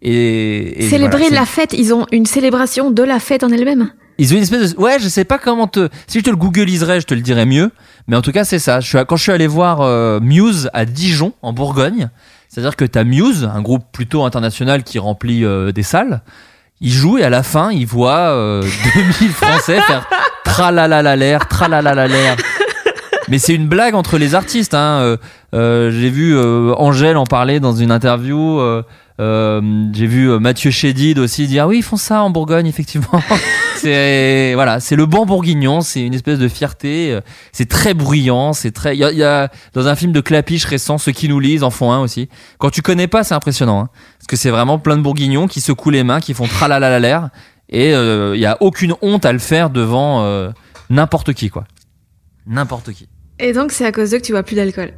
et, et Célébrer voilà, la fête, ils ont une célébration de la fête en elle-même? ils ont une espèce de... Ouais, je sais pas comment te... Si je te le googliserais, je te le dirais mieux. Mais en tout cas, c'est ça. Je suis... Quand je suis allé voir euh, Muse à Dijon, en Bourgogne, c'est-à-dire que t'as Muse, un groupe plutôt international qui remplit euh, des salles, ils jouent et à la fin, ils voient euh, <laughs> 2000 Français faire tralalalalaire, tralalalalaire. Mais c'est une blague entre les artistes. Hein. Euh, euh, J'ai vu euh, Angèle en parler dans une interview. euh, euh, J'ai vu euh, Mathieu Chédid aussi dire ah oui ils font ça en Bourgogne <laughs> effectivement. c'est voilà c'est le banc bourguignon. C'est une espèce de fierté. euh, C'est très bruyant. C'est très. Il y y a- dans un film de Clapiche récent ceux qui nous lisent en font un aussi. Quand tu connais pas c'est impressionnant hein, parce que c'est vraiment plein de bourguignons qui secouent les mains qui font tralalalalaire et euh, il y a aucune honte à le faire devant euh, n'importe qui quoi. N'importe qui. Et donc, c'est à cause d'eux que tu bois plus d'alcool.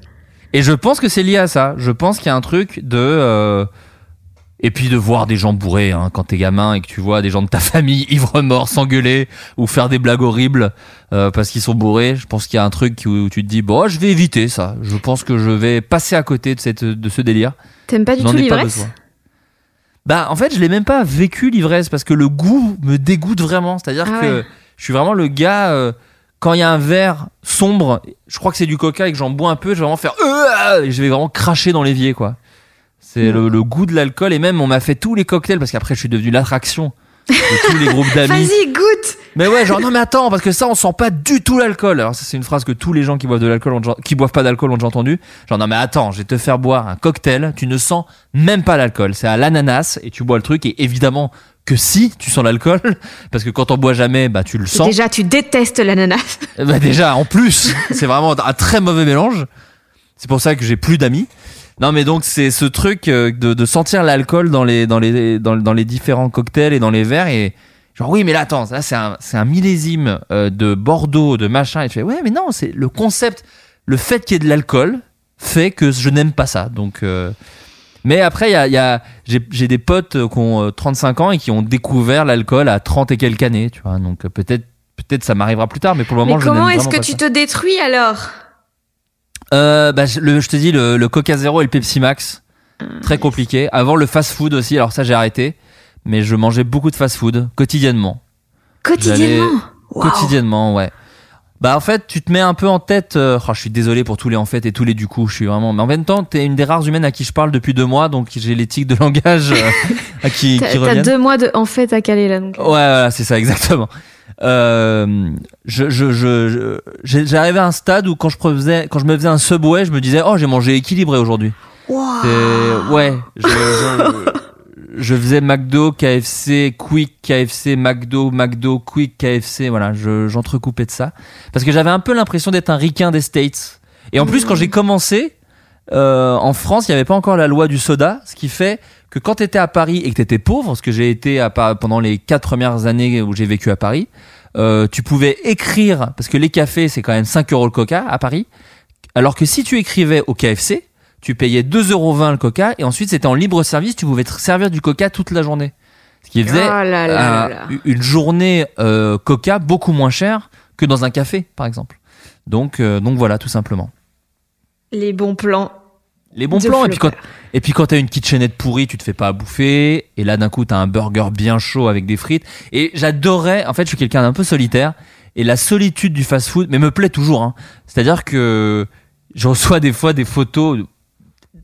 Et je pense que c'est lié à ça. Je pense qu'il y a un truc de. euh, Et puis de voir des gens bourrés hein, quand t'es gamin et que tu vois des gens de ta <laughs> famille ivres morts s'engueuler ou faire des blagues horribles euh, parce qu'ils sont bourrés. Je pense qu'il y a un truc où tu te dis bon, je vais éviter ça. Je pense que je vais passer à côté de cette de ce délire. T'aimes pas du tout l'ivresse Bah en fait, je l'ai même pas vécu l'ivresse parce que le goût me dégoûte vraiment. C'est-à-dire Ah que je suis vraiment le gars. euh, quand il y a un verre sombre, je crois que c'est du coca et que j'en bois un peu, je vais vraiment faire Euh et je vais vraiment cracher dans l'évier quoi. C'est le, le goût de l'alcool et même on m'a fait tous les cocktails parce qu'après je suis devenu l'attraction de tous les groupes d'amis. <laughs> Vas-y, goûte Mais ouais, genre non mais attends parce que ça on sent pas du tout l'alcool. Alors ça c'est une phrase que tous les gens qui boivent de l'alcool ont qui boivent pas d'alcool ont déjà entendu. Genre non mais attends, je vais te faire boire un cocktail, tu ne sens même pas l'alcool, c'est à l'ananas et tu bois le truc et évidemment que si tu sens l'alcool <laughs> parce que quand on boit jamais bah tu le sens. Déjà, tu détestes l'ananas. <laughs> Bah déjà, en plus, <laughs> c'est vraiment un très mauvais mélange. C'est pour ça que j'ai plus d'amis. Non, mais donc c'est ce truc euh, de, de sentir l'alcool dans les dans les dans, dans les différents cocktails et dans les verres et genre oui mais là attends là c'est un c'est un millésime euh, de Bordeaux de machin et tu fais ouais mais non c'est le concept le fait qu'il y ait de l'alcool fait que je n'aime pas ça donc euh, mais après il y a, y a j'ai des potes euh, qui ont euh, 35 ans et qui ont découvert l'alcool à 30 et quelques années tu vois donc euh, peut-être peut-être ça m'arrivera plus tard mais pour le moment Mais je comment est-ce que tu ça. te détruis alors? Euh, bah, je, le, je te dis le, le Coca Zero et le Pepsi Max, très compliqué. Avant le fast food aussi, alors ça j'ai arrêté, mais je mangeais beaucoup de fast food quotidiennement. Quotidiennement? Waouh. Quotidiennement, ouais. Bah en fait, tu te mets un peu en tête. euh, oh, je suis désolé pour tous les en fait et tous les du coup. Je suis vraiment. Mais en même temps, t'es une des rares humaines à qui je parle depuis deux mois, donc j'ai les tics de <laughs> langage euh, à qui, T'as qui t'as deux mois de en fait à caler là donc. Ouais, voilà, c'est ça, <laughs> exactement. Euh, je, je, je, j'arrivais à un stade où quand je faisais, quand je me faisais un subway, je me disais, oh, j'ai mangé équilibré aujourd'hui. C'est, ouais, je, je, je faisais McDo, KFC, Quick, KFC, McDo, McDo, Quick, KFC, voilà, je, j'entrecoupais de ça. Parce que j'avais un peu l'impression d'être un ricain des States. Et en plus, quand j'ai commencé, euh, en France, il n'y avait pas encore la loi du soda, ce qui fait que quand tu étais à Paris et que tu étais pauvre, ce que j'ai été à, pendant les quatre premières années où j'ai vécu à Paris, euh, tu pouvais écrire, parce que les cafés, c'est quand même 5 euros le coca à Paris, alors que si tu écrivais au KFC, tu payais 2,20 euros le coca, et ensuite c'était en libre service, tu pouvais te servir du coca toute la journée. Ce qui faisait Oh là là un- là là. une journée euh, coca beaucoup moins chère que dans un café, par exemple. Donc, euh, donc voilà, tout simplement. Les bons plans. Les bons plans, et puis quand, et puis quand t'as une kitchenette pourrie, tu te fais pas à bouffer. Et là, d'un coup, t'as un burger bien chaud avec des frites. Et j'adorais, en fait, je suis quelqu'un d'un peu solitaire. Et la solitude du fast-food, mais me plaît toujours. Hein. C'est-à-dire que je reçois des fois des photos,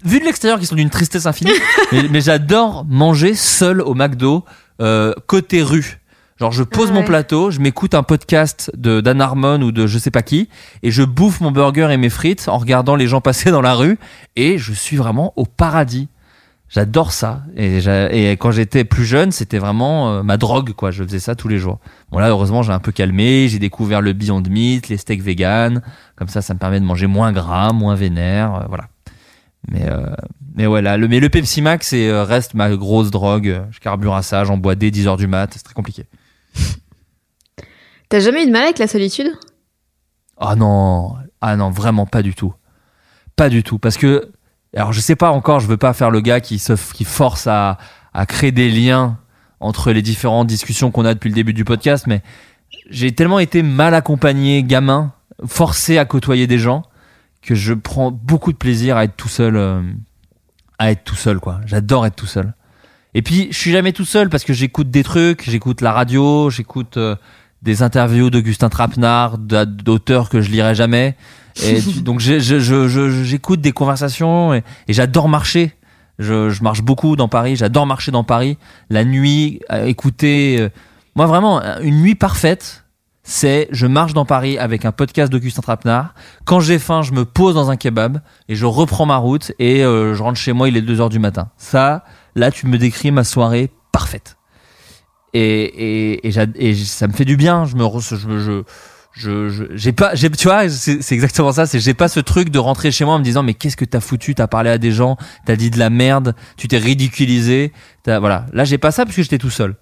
vues de l'extérieur, qui sont d'une tristesse infinie. <laughs> mais mais j'adore manger seul au McDo, euh, côté rue. Genre, je pose Ah mon plateau, je m'écoute un podcast de Dan Harmon ou de je sais pas qui, et je bouffe mon burger et mes frites en regardant les gens passer dans la rue, et je suis vraiment au paradis. J'adore ça. Et quand j'étais plus jeune, c'était vraiment euh, ma drogue, quoi. Je faisais ça tous les jours. Bon là, heureusement, j'ai un peu calmé. J'ai découvert le Beyond Meat, les steaks vegan. Comme ça, ça me permet de manger moins gras, moins vénère, euh, voilà. Mais euh, mais ouais, là, le mais le Pepsi Max c'est, euh, reste ma grosse drogue. Je carbure à ça, j'en bois dès 10 heures du mat. C'est très compliqué. T'as jamais eu de mal avec la solitude? Ah non, ah non, vraiment pas du tout. Pas du tout. Parce que, alors je sais pas encore, je veux pas faire le gars qui se, qui force à, à créer des liens entre les différentes discussions qu'on a depuis le début du podcast, mais j'ai tellement été mal accompagné, gamin, forcé à côtoyer des gens, que je prends beaucoup de plaisir à être tout seul, euh, à être tout seul, quoi. J'adore être tout seul. Et puis, je suis jamais tout seul parce que j'écoute des trucs, j'écoute la radio, j'écoute euh, des interviews d'Augustin Trapenard, d'a- d'auteurs que je lirai jamais. Et <laughs> donc, j'écoute des conversations et, et j'adore marcher. Je, je marche beaucoup dans Paris, j'adore marcher dans Paris. La nuit, écouter. euh, moi, vraiment, une nuit parfaite, c'est je marche dans Paris avec un podcast d'Augustin Trapenard. Quand j'ai faim, je me pose dans un kebab et je reprends ma route et euh, je rentre chez moi, il est 2 heures du matin. Ça, là, tu me décris ma soirée parfaite. Et, et, et, et ça me fait du bien. Je me, je, je, je, j'ai pas, j'ai, tu vois, c'est exactement ça. C'est j'ai pas ce truc de rentrer chez moi en me disant mais qu'est-ce que t'as foutu? T'as parlé à des gens, t'as dit de la merde, tu t'es ridiculisé. T'as, voilà. Là, j'ai pas ça parce que j'étais tout seul.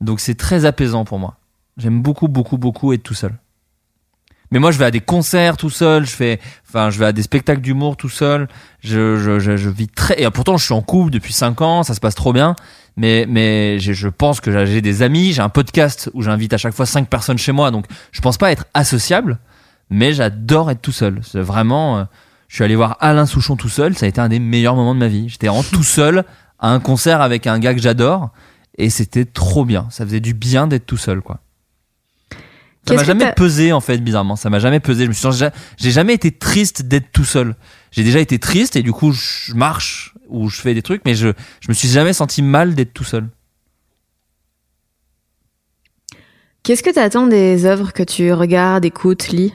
Donc c'est très apaisant pour moi. J'aime beaucoup, beaucoup, beaucoup être tout seul. Mais moi, je vais à des concerts tout seul, je fais, enfin, je vais à des spectacles d'humour tout seul. Je, je, je, je vis très, et pourtant, je suis en couple depuis 5 ans, ça se passe trop bien. Mais, mais je, pense que j'ai des amis, j'ai un podcast où j'invite à chaque fois 5 personnes chez moi, donc je pense pas être associable, mais j'adore être tout seul. C'est vraiment, euh, je suis allé voir Alain Souchon tout seul, ça a été un des meilleurs moments de ma vie. J'étais vraiment tout seul à un concert avec un gars que j'adore, et c'était trop bien. Ça faisait du bien d'être tout seul, quoi. Ça m'a jamais pesé en fait bizarrement. Ça m'a jamais pesé. Je me suis j'ai jamais été triste d'être tout seul. J'ai déjà été triste et du coup je marche ou je fais des trucs, mais je je me suis jamais senti mal d'être tout seul. Qu'est-ce que t'attends des œuvres que tu regardes, écoutes, lis?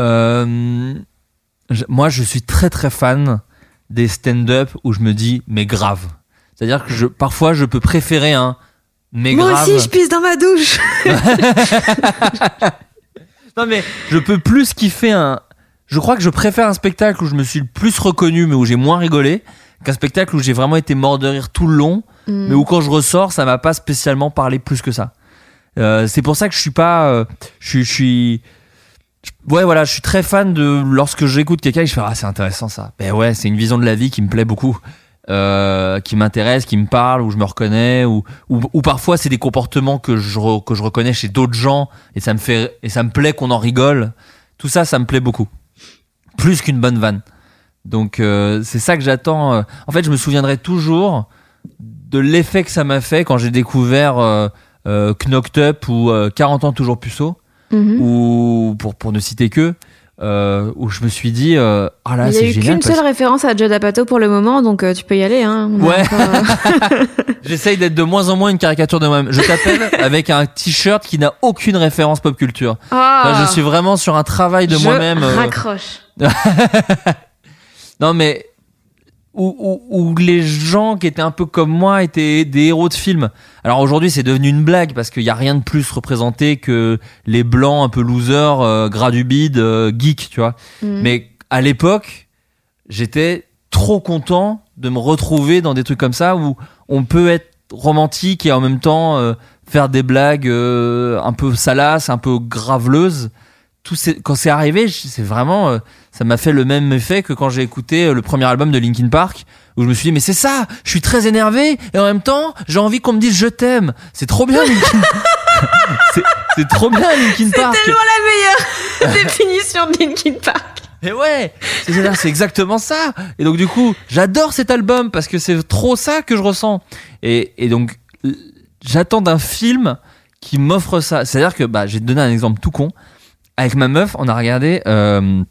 Euh, je- moi je suis très très fan des stand-up où je me dis mais grave. C'est-à-dire que je parfois je peux préférer un mais Moi grave. aussi, je pisse dans ma douche. <laughs> Non mais je peux plus kiffer un. Je crois que je préfère un spectacle où je me suis le plus reconnu mais où j'ai moins rigolé qu'un spectacle où j'ai vraiment été mort de rire tout le long Mm. mais où quand je ressors ça m'a pas spécialement parlé plus que ça. Euh, c'est pour ça que je suis pas. euh, je suis. Je suis je- Ouais voilà, je suis très fan de lorsque j'écoute quelqu'un je fais ah c'est intéressant ça. Ben ouais, c'est une vision de la vie qui me plaît beaucoup, euh, qui m'intéresse, qui me parle, où je me reconnais, ou ou, ou parfois c'est des comportements que je re- que je reconnais chez d'autres gens et ça me fait et ça me plaît qu'on en rigole. Tout ça, ça me plaît beaucoup, plus qu'une bonne vanne. Donc euh, c'est ça que j'attends. euh. En fait, je me souviendrai toujours de l'effet que ça m'a fait quand j'ai découvert euh, euh, Knocked Up ou euh, 40 ans toujours puceau Mhm. ou pour pour ne citer que euh, où je me suis dit euh, ah là Il y a c'est eu génial qu'une parce seule référence à Judd Apatow pour le moment, donc euh, tu peux y aller. Hein. Ouais. euh, <laughs> <laughs> J'essaye d'être de moins en moins une caricature de moi-même. Je t'appelle <laughs> avec un t-shirt qui n'a aucune référence pop culture. Ah, je suis vraiment sur un travail de je moi-même. euh, Raccroche. Non, mais où, où, où les gens qui étaient un peu comme moi étaient des héros de films. Alors aujourd'hui, c'est devenu une blague parce qu'il n'y a rien de plus représenté que les blancs un peu losers, euh, gras du bide, euh, geeks, tu vois. Mm. Mais à l'époque, j'étais trop content de me retrouver dans des trucs comme ça où on peut être romantique et en même temps euh, faire des blagues euh, un peu salaces, un peu graveleuses. Tout c'est- quand c'est arrivé, c'est vraiment, euh, ça m'a fait le même effet que quand j'ai écouté euh, le premier album de Linkin Park, où je me suis dit mais c'est ça, je suis très énervé et en même temps j'ai envie qu'on me dise je t'aime. C'est trop bien Linkin. <laughs> c'est, c'est trop bien Linkin Park. Tellement la meilleure <laughs> définition de Linkin Park. Et ouais, c'est c'est- c'est exactement ça. Et donc du coup, j'adore cet album parce que c'est trop ça que je ressens. Et, et donc, j'attends d'un film qui m'offre ça. C'est-à-dire que, bah, j'ai donné un exemple tout con. Avec ma meuf, on a regardé, euh,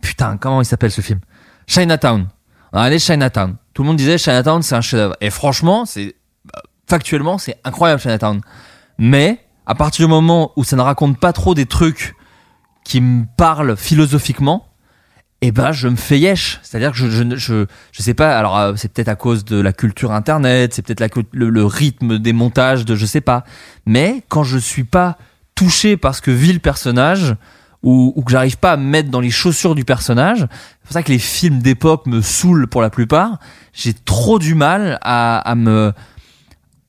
putain, comment il s'appelle ce film? Chinatown. On a regardé Chinatown. Tout le monde disait Chinatown, c'est un chef-d'œuvre. Et franchement, c'est bah, factuellement, c'est incroyable Chinatown. Mais à partir du moment où ça ne raconte pas trop des trucs qui me parlent philosophiquement, eh ben je me fais yesh. C'est-à-dire que je, je, je, je sais pas, alors euh, c'est peut-être à cause de la culture internet, c'est peut-être le, le rythme des montages de je sais pas. Mais quand je suis pas touché par ce que vit le personnage, ou, que j'arrive pas à me mettre dans les chaussures du personnage, c'est pour ça que les films d'époque me saoulent pour la plupart, j'ai trop du mal à, me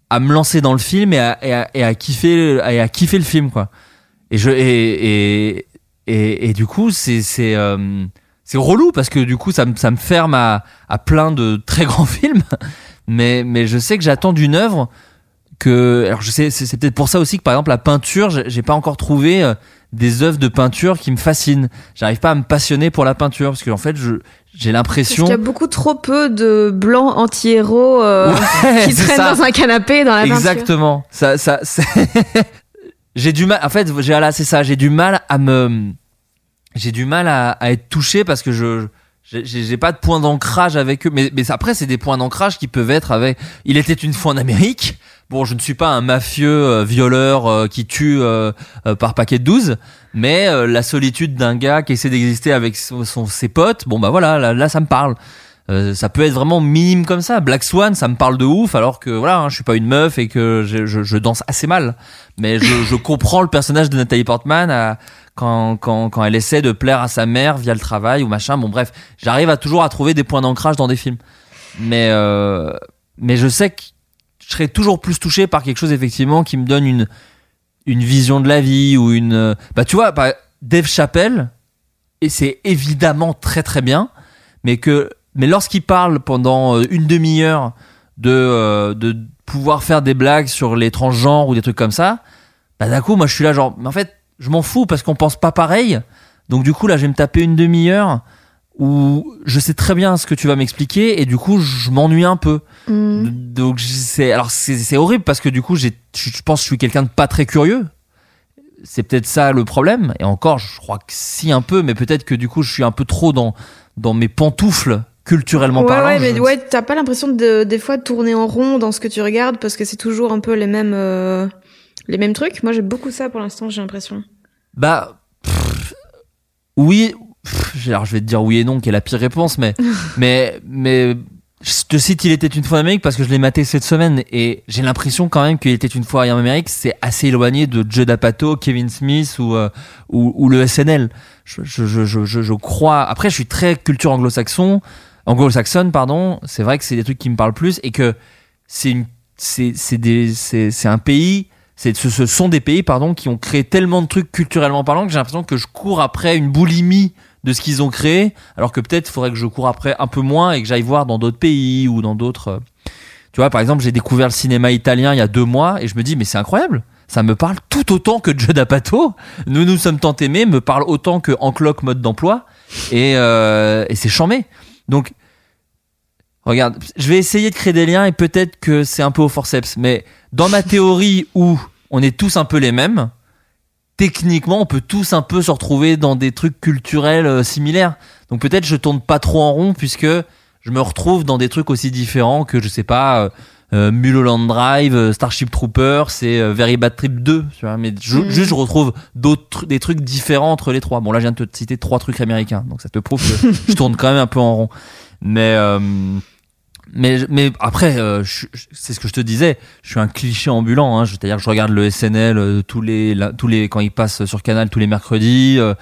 à me lancer dans le film et à, kiffer à kiffer le film quoi. Et je et et, du coup c'est c'est euh, c'est relou parce que du coup ça me ça me ferme à, à plein de très <laughs> grands films. Mais mais je sais que j'attends d'une œuvre que alors je sais c'est peut-être pour ça aussi que par exemple la peinture j'ai pas encore trouvé euh, des œuvres de peinture qui me fascinent j'arrive pas à me passionner pour la peinture parce que en fait je j'ai l'impression qu'il y a beaucoup trop peu de blancs anti-héros euh, Ouais, <laughs> qui traînent ça. dans un canapé dans la peinture. Exactement. Ça, ça, c'est- <laughs> j'ai du mal. En fait, j'ai là, c'est ça. J'ai du mal à me, j'ai du mal à, à être touché parce que je, j'ai pas de point d'ancrage avec eux. Mais, mais après, c'est des points d'ancrage qui peuvent être avec. Il était une fois en Amérique. Bon, je ne suis pas un mafieux euh, violeur euh, qui tue euh, par paquet de 12, mais la solitude d'un gars qui essaie d'exister avec son, son- ses potes, bon bah voilà, là, là, ça me parle. Euh, ça peut être vraiment minime comme ça. Black Swan, ça me parle de ouf, alors que voilà, hein, je suis pas une meuf et que je, je, je danse assez mal. Mais je, je comprends le personnage de Nathalie Portman à- quand, quand, quand elle essaie de plaire à sa mère via le travail ou machin. Bon bref, j'arrive à toujours à trouver des points d'ancrage dans des films. Mais euh, mais je sais que je serais toujours plus touché par quelque chose effectivement qui me donne une vision de la vie ou une bah tu vois par- Dave Chappelle, et c'est évidemment très très bien, mais que mais lorsqu'il parle pendant euh, une demi-heure de euh, de pouvoir faire des blagues sur les transgenres ou des trucs comme ça, bah d'un coup moi je suis là genre mais en fait je m'en fous parce qu'on pense pas pareil. Donc du coup là je vais me taper une demi-heure où je sais très bien ce que tu vas m'expliquer et du coup je m'ennuie un peu. Mm. Donc c'est alors c'est horrible parce que du coup j'ai je je pense que je suis quelqu'un de pas très curieux. C'est peut-être ça le problème et encore je crois que si un peu mais peut-être que du coup je suis un peu trop dans dans mes pantoufles culturellement Ouais, parlant. ouais, mais Je- ouais, t'as pas l'impression de, des fois de tourner en rond dans ce que tu regardes parce que c'est toujours un peu les mêmes, euh, les mêmes trucs? Moi, j'ai beaucoup ça pour l'instant, j'ai l'impression. Bah pff, oui, pff, alors je vais te dire oui et non qui est la pire réponse mais <laughs> mais mais je te cite Il était une fois en Amérique parce que je l'ai maté cette semaine et j'ai l'impression quand même qu'il était une fois en Amérique c'est assez éloigné de Joe D'Apato, Kevin Smith ou euh, ou, ou le SNL. Je, je, je, je, je- je crois. Après je suis très culture anglo-saxon, anglo-saxonne pardon. C'est vrai que c'est des trucs qui me parlent plus et que c'est une c'est c'est des c'est c'est un pays c'est ce, ce sont des pays pardon qui ont créé tellement de trucs culturellement parlant que j'ai l'impression que je cours après une boulimie de ce qu'ils ont créé alors que peut-être faudrait que je cours après un peu moins et que j'aille voir dans d'autres pays ou dans d'autres euh, tu vois par exemple j'ai découvert le cinéma italien il y a deux mois et je me dis mais c'est incroyable. Ça me parle tout autant que Joe D'Apato. Nous nous sommes tant aimés me parle autant que Encloque mode d'emploi et, euh, et c'est chambé. Donc Regarde, je vais essayer de créer des liens et peut-être que c'est un peu au forceps, mais dans ma théorie où on est tous un peu les mêmes, techniquement, on peut tous un peu se retrouver dans des trucs culturels euh, similaires. Donc peut-être je tourne pas trop en rond puisque je me retrouve dans des trucs aussi différents que je sais pas euh, euh, Mulholland Drive, euh, Starship Trooper, c'est Very Bad Trip 2, tu vois, mais je- Mhm. juste je retrouve d'autres des trucs différents entre les trois. Bon là je viens de te citer trois trucs américains, donc ça te prouve que <laughs> je tourne quand même un peu en rond. Mais mais mais après euh, c'est ce que je te disais je suis un cliché ambulant hein. c'est-à-dire que je regarde le SNL euh, tous les la- tous les quand il passe sur Canal tous les mercredis euh,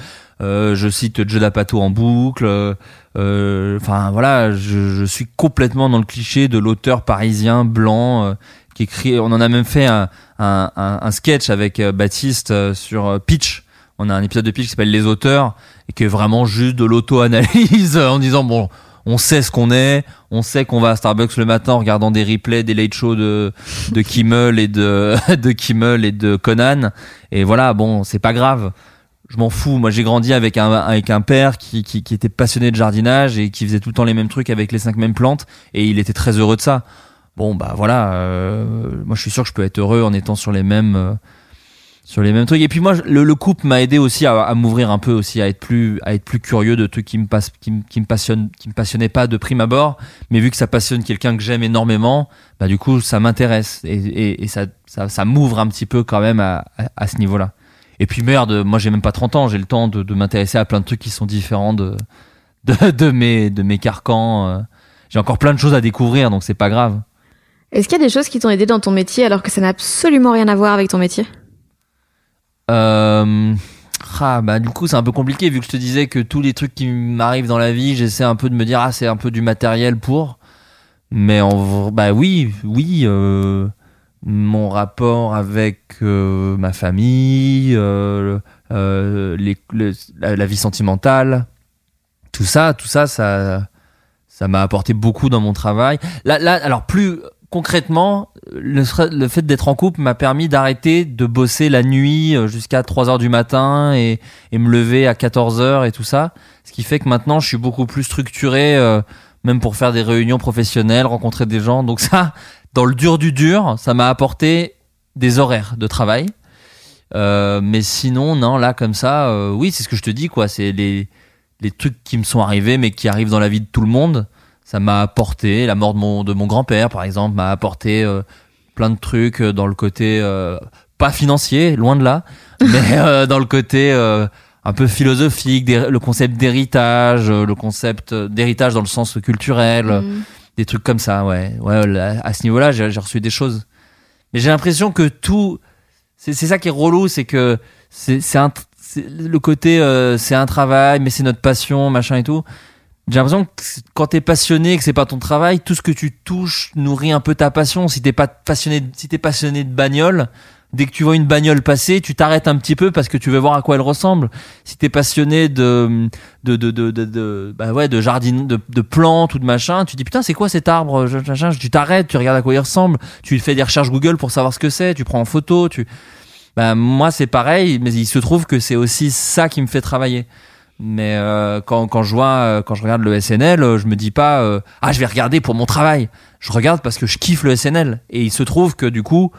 euh, je cite Joe D'Apato en boucle euh, euh, enfin voilà je, je suis complètement dans le cliché de l'auteur parisien blanc qui écrit on en a même fait un un, un, un sketch avec Baptiste sur Pitch on a un épisode de Pitch qui s'appelle Les auteurs et qui est vraiment juste de l'auto-analyse <laughs> en disant bon on sait ce qu'on est, on sait qu'on va à Starbucks le matin en regardant des replays des late shows de de Kimmel et de <laughs> Conan. Et voilà bon c'est pas grave. Je m'en fous. Moi j'ai grandi avec un avec un père qui était passionné de jardinage et qui faisait tout le temps les mêmes trucs avec les cinq mêmes plantes. Et il était très heureux de ça. Bon bah voilà euh, moi je suis sûr que je peux être heureux en étant sur les mêmes euh, sur les mêmes trucs. Et puis moi le, le couple m'a aidé aussi à, à m'ouvrir un peu aussi à être plus à être plus curieux de trucs qui me passent qui, me- qui me passionnent qui me passionnaient pas de prime abord. Mais vu que ça passionne quelqu'un que j'aime énormément bah du coup ça m'intéresse. Et, et, et ça ça, ça m'ouvre un petit peu quand même à, à, à ce niveau là et puis merde moi j'ai même pas 30 ans. J'ai le temps de, de m'intéresser à plein de trucs qui sont différents de de, de mes de mes carcans euh. j'ai encore plein de choses à découvrir donc c'est pas grave. Est-ce qu'il y a des choses qui t'ont aidé dans ton métier alors que ça n'a absolument rien à voir avec ton métier? Euh, ah, bah, du coup, c'est un peu compliqué vu que je te disais que tous les trucs qui m'arrivent dans la vie, j'essaie un peu de me dire, ah, c'est un peu du matériel pour. Mais en bah oui, oui, euh, mon rapport avec euh, ma famille, la, la vie sentimentale, tout ça, tout ça, ça, ça m'a apporté beaucoup dans mon travail. Là, là, alors plus concrètement, le, le fait d'être en couple m'a permis d'arrêter de bosser la nuit euh, jusqu'à 3 heures du matin et, et me lever à 14 heures et tout ça. Ce qui fait que maintenant, je suis beaucoup plus structuré, euh, même pour faire des réunions professionnelles, rencontrer des gens. Donc ça, dans le dur du dur, ça m'a apporté des horaires de travail. Euh, mais sinon, non, là, comme ça, euh, oui, c'est ce que je te dis, quoi. C'est les, les trucs qui me sont arrivés, mais qui arrivent dans la vie de tout le monde. Ça m'a apporté, la mort de mon, de mon grand-père, par exemple, m'a apporté euh, plein de trucs euh, dans le côté, euh, pas financier, loin de là, <laughs> mais euh, dans le côté euh, un peu philosophique, des- le concept d'héritage, le concept d'héritage dans le sens culturel, Mm. des trucs comme ça, ouais. Ouais, là, à ce niveau-là, j'ai reçu des choses. Mais j'ai l'impression que tout, c'est c'est ça qui est relou, c'est que c'est c'est un, c'est le côté, euh, c'est un travail, mais c'est notre passion, machin et tout. J'ai l'impression que quand t'es passionné, que c'est pas ton travail, tout ce que tu touches nourrit un peu ta passion. Si t'es pas passionné, si t'es passionné de bagnole, Dès que tu vois une bagnole passer, tu t'arrêtes un petit peu parce que tu veux voir à quoi elle ressemble. Si t'es passionné de de de de bah ouais de jardin de, de plantes ou de machin, tu dis putain c'est quoi cet arbre Tu t'arrêtes, tu regardes à quoi il ressemble, tu fais des recherches Google pour savoir ce que c'est, tu prends en photo, tu bah moi c'est pareil, mais il se trouve que c'est aussi ça qui me fait travailler. Mais euh, quand, quand je vois, euh, quand je regarde le SNL, euh, je me dis pas ah je vais regarder pour mon travail. Je regarde parce que je kiffe le SNL et il se trouve que du coup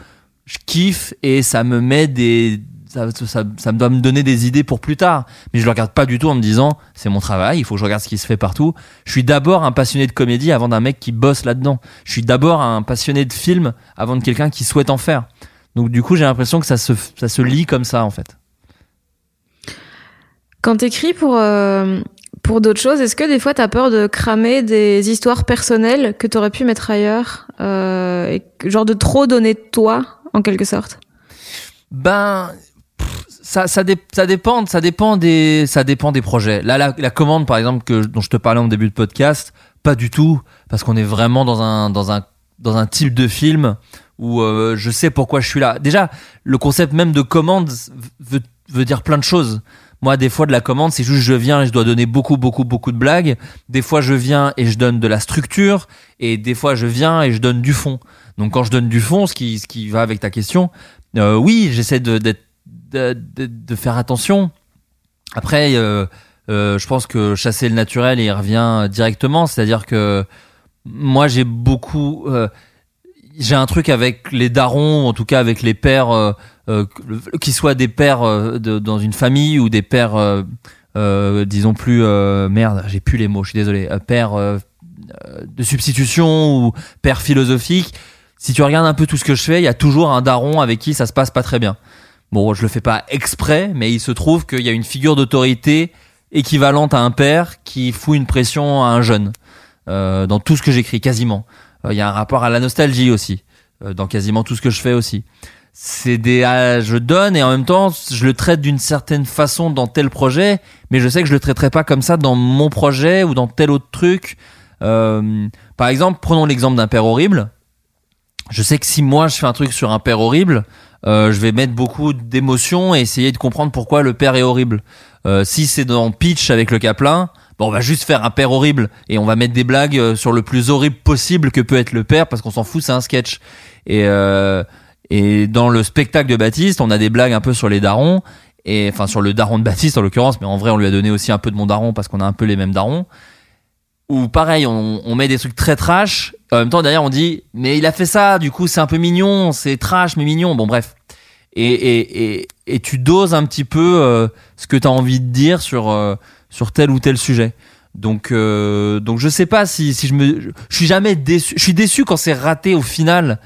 je kiffe et ça me met des ça, ça, ça, doit me donner des idées pour plus tard. Mais je le regarde pas du tout en me disant c'est mon travail, il faut que je regarde ce qui se fait partout. Je suis d'abord un passionné de comédie avant d'un mec qui bosse là-dedans. Je suis d'abord un passionné de film avant de quelqu'un qui souhaite en faire. Donc du coup j'ai l'impression que ça se, ça se lit comme ça en fait. Quand t'écris pour euh, pour d'autres choses, est-ce que des fois t'as peur de cramer des histoires personnelles que t'aurais pu mettre ailleurs, euh, et, genre de trop donner de toi en quelque sorte? Ben, ça, ça, dépend, ça dépend des, ça dépend des projets. Là, la, la commande, par exemple, que dont je te parlais en début de podcast, pas du tout, parce qu'on est vraiment dans un, dans un, dans un type de film où euh, je sais pourquoi je suis là. Déjà, le concept même de commande veut, veut dire plein de choses. Moi, des fois, de la commande, c'est juste je viens et je dois donner beaucoup, beaucoup, beaucoup de blagues. Des fois, je viens et je donne de la structure. Et des fois, je viens et je donne du fond. Donc quand je donne du fond, ce qui, ce qui va avec ta question, euh, oui, j'essaie de, de, de, de, faire attention. Après, euh, euh, je pense que chasser le naturel, il revient directement. C'est-à-dire que moi, j'ai beaucoup... Euh, j'ai un truc avec les darons, en tout cas avec les pères, euh, euh qui soient des pères de, dans une famille ou des pères, disons plus... merde, j'ai plus les mots, je suis désolé. père de substitution ou père philosophique si tu regardes un peu tout ce que je fais, il y a toujours un daron avec qui ça se passe pas très bien. Bon, je le fais pas exprès, mais il se trouve qu'il y a une figure d'autorité équivalente à un père qui fout une pression à un jeune. Euh, dans tout ce que j'écris, quasiment. Euh, il y a un rapport à la nostalgie aussi, euh, dans quasiment tout ce que je fais aussi. C'est des, ah, je donne et en même temps, je le traite d'une certaine façon dans tel projet, mais je sais que je le traiterai pas comme ça dans mon projet ou dans tel autre truc. Euh, par exemple, prenons l'exemple d'un père horrible je sais que si moi je fais un truc sur un père horrible, euh, je vais mettre beaucoup d'émotions et essayer de comprendre pourquoi le père est horrible. Euh, si c'est dans Pitch avec le Caplin, bon, on va juste faire un père horrible et on va mettre des blagues euh, sur le plus horrible possible que peut être le père parce qu'on s'en fout, c'est un sketch. Et euh, et dans le spectacle de Baptiste, on a des blagues un peu sur les darons et enfin sur le daron de Baptiste en l'occurrence, mais en vrai on lui a donné aussi un peu de mon daron parce qu'on a un peu les mêmes darons. Ou pareil, on, met des trucs très trash en même temps, derrière, on dit, mais il a fait ça, du coup, c'est un peu mignon, c'est trash, mais mignon. Bon, bref. Et, et, et, et tu doses un petit peu euh, ce que tu as envie de dire sur, euh, sur tel ou tel sujet. Donc, euh, donc je sais pas si, si je me. Je suis jamais déçu. Je suis déçu quand c'est raté au final.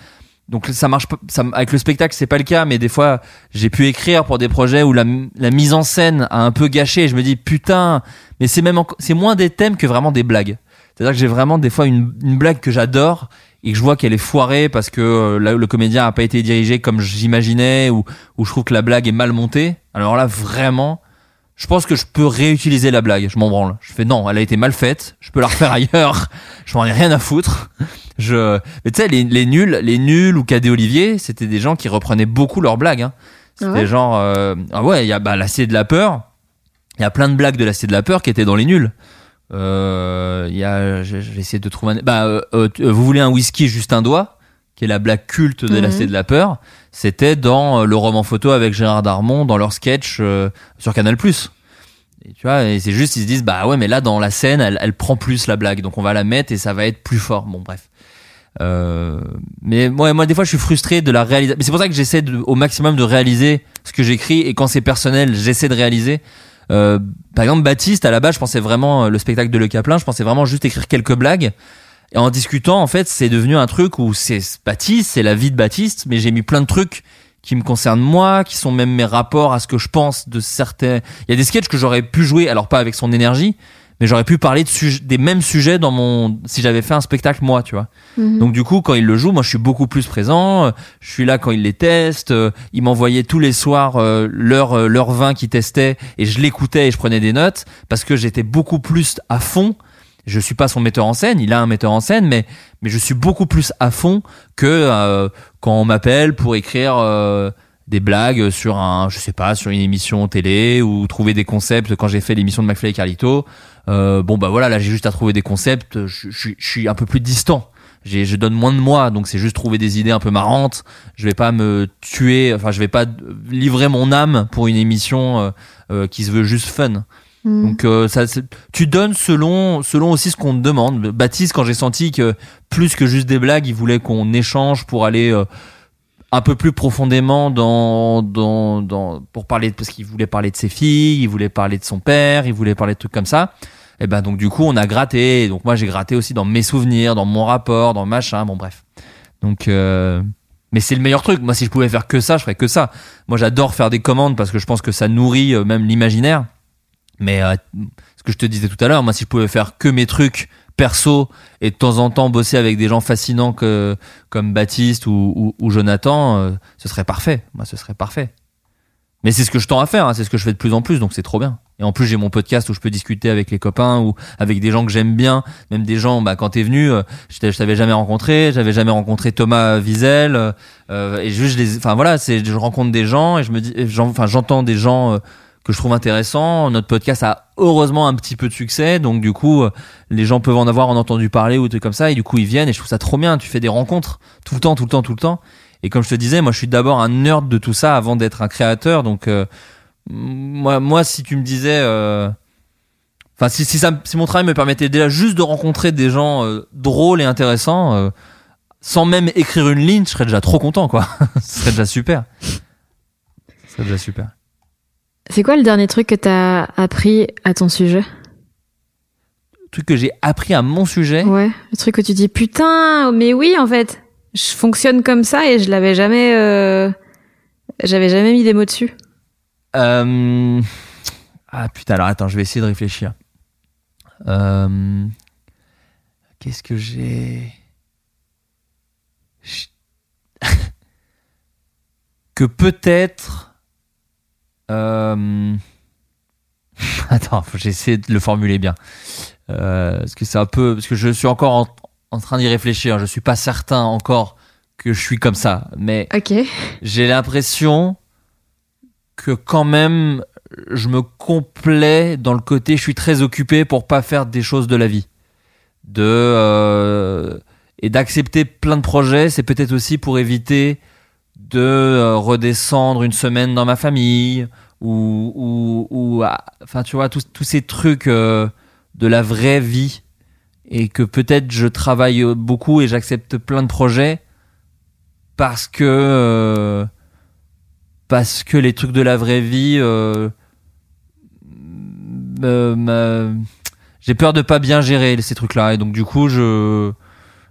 Donc ça marche. Ça, avec le spectacle, c'est pas le cas, mais des fois, j'ai pu écrire pour des projets où la, la mise en scène a un peu gâché. Et je me dis putain, mais c'est même c'est moins des thèmes que vraiment des blagues. C'est-à-dire que j'ai vraiment des fois une, une blague que j'adore et que je vois qu'elle est foirée parce que euh, le comédien a pas été dirigé comme j'imaginais ou, ou je trouve que la blague est mal montée. Alors là, vraiment, je pense que je peux réutiliser la blague. Je m'en branle. Je fais non, elle a été mal faite. Je peux la refaire <laughs> ailleurs. Je m'en ai rien à foutre. Je, mais tu sais, les, les nuls, les nuls ou Cadet Olivier, c'était des gens qui reprenaient beaucoup leurs blagues. Hein. C'était Ouais. genre, euh, ah ouais, il y a bah, l'acier de la peur. Il y a plein de blagues de l'acier de la peur qui étaient dans les nuls. Euh, Il y a, vais essayer de trouver un, bah, euh, vous voulez un whisky juste un doigt, qui est la blague culte de l'acier de la peur. C'était dans euh, le roman photo avec Gérard Darmon dans leur sketch euh, sur Canal+. Et tu vois, et c'est juste, ils se disent, bah ouais, mais là, dans la scène, elle, elle prend plus la blague. Donc on va la mettre et ça va être plus fort. Bon, bref. Euh, mais moi, moi, des fois, je suis frustré de la réalisation. Mais c'est pour ça que j'essaie au maximum de réaliser ce que j'écris. Et quand c'est personnel, j'essaie de réaliser. Euh, par exemple, Baptiste, à la base, je pensais vraiment, euh, le spectacle de Le Caplin, je pensais vraiment juste écrire quelques blagues. Et en discutant, en fait, c'est devenu un truc où c'est Baptiste, c'est la vie de Baptiste, mais j'ai mis plein de trucs qui me concernent moi, qui sont même mes rapports à ce que je pense de certains. Il y a des sketchs que j'aurais pu jouer, alors pas avec son énergie, mais j'aurais pu parler de des mêmes sujets dans mon si j'avais fait un spectacle moi, tu vois. Mhm. Donc du coup, quand il le joue, moi je suis beaucoup plus présent. Je suis là quand il les teste. euh, Il m'envoyait tous les soirs euh, leur euh, leur vin qu'il testait et je l'écoutais et je prenais des notes parce que j'étais beaucoup plus à fond. Je suis pas son metteur en scène, il a un metteur en scène, mais mais je suis beaucoup plus à fond que euh, quand on m'appelle pour écrire euh, des blagues sur un, je sais pas, sur une émission télé ou trouver des concepts. Quand j'ai fait l'émission de McFly et Carlito, euh, bon bah voilà, là j'ai juste à trouver des concepts. Je, suis un peu plus distant. Je donne moins de moi, donc c'est juste trouver des idées un peu marrantes. Je vais pas me tuer, enfin je vais pas livrer mon âme pour une émission euh, euh, qui se veut juste fun. Mm. Donc euh, ça, tu donnes selon selon aussi ce qu'on te demande. Baptiste, quand j'ai senti que plus que juste des blagues, il voulait qu'on échange pour aller euh, un peu plus profondément dans dans dans pour parler parce qu'il voulait parler de ses filles, il voulait parler de son père, il voulait parler de trucs comme ça. Et ben donc du coup on a gratté. Donc moi j'ai gratté aussi dans mes souvenirs, dans mon rapport, dans machin. Bon bref. Donc euh, mais c'est le meilleur truc. Moi si je pouvais faire que ça, je ferais que ça. Moi j'adore faire des commandes parce que je pense que ça nourrit euh, même l'imaginaire. Mais euh, ce que je te disais tout à l'heure, moi si je pouvais faire que mes trucs perso et de temps en temps bosser avec des gens fascinants que, comme Baptiste ou, ou, ou Jonathan, euh, ce serait parfait. Moi ce serait parfait. Mais c'est ce que je tends à faire, hein, c'est ce que je fais de plus en plus, donc c'est trop bien. Et en plus j'ai mon podcast où je peux discuter avec les copains ou avec des gens que j'aime bien, même des gens, bah, quand t'es venu, euh, je t'avais jamais rencontré, j'avais jamais rencontré Thomas Wiesel, euh, euh, et juste enfin voilà, c'est, je rencontre des gens et je me dis, enfin j'entends des gens euh, que je trouve intéressants. Notre podcast a heureusement un petit peu de succès, donc du coup euh, les gens peuvent en avoir en entendu parler ou des trucs comme ça, et du coup ils viennent et je trouve ça trop bien. Tu fais des rencontres tout le temps, tout le temps, tout le temps. Et comme je te disais, moi je suis d'abord un nerd de tout ça avant d'être un créateur, donc euh, moi, moi si tu me disais euh, Enfin, si, si, si mon travail me permettait déjà juste de rencontrer des gens euh, drôles et intéressants, euh, sans même écrire une ligne, je serais déjà trop content, quoi. <laughs> Ce serait déjà super. Ce serait déjà super. C'est quoi le dernier truc que t'as appris à ton sujet? Le truc que j'ai appris à mon sujet, Ouais, le truc que tu dis putain, mais oui en fait, je fonctionne comme ça et je l'avais jamais, euh, j'avais jamais mis des mots dessus. euh... ah putain, alors attends, je vais essayer de réfléchir. Euh... Qu'est-ce que j'ai? Je- <laughs> que peut-être. Euh... <laughs> Attends, faut que j'essaie de le formuler bien. Euh, parce que c'est un peu, parce que je suis encore en, en train d'y réfléchir. Je suis pas certain encore que je suis comme ça, mais Ok. j'ai l'impression que quand même je me complais dans le côté je suis très occupé pour pas faire des choses de la vie de euh, et d'accepter plein de projets c'est peut-être aussi pour éviter de euh, redescendre une semaine dans ma famille ou ou, ou enfin tu vois tous ces trucs euh, de la vraie vie et que peut-être je travaille euh, beaucoup et j'accepte plein de projets parce que euh, parce que les trucs de la vraie vie euh, j'ai peur de pas bien gérer ces trucs là et donc du coup je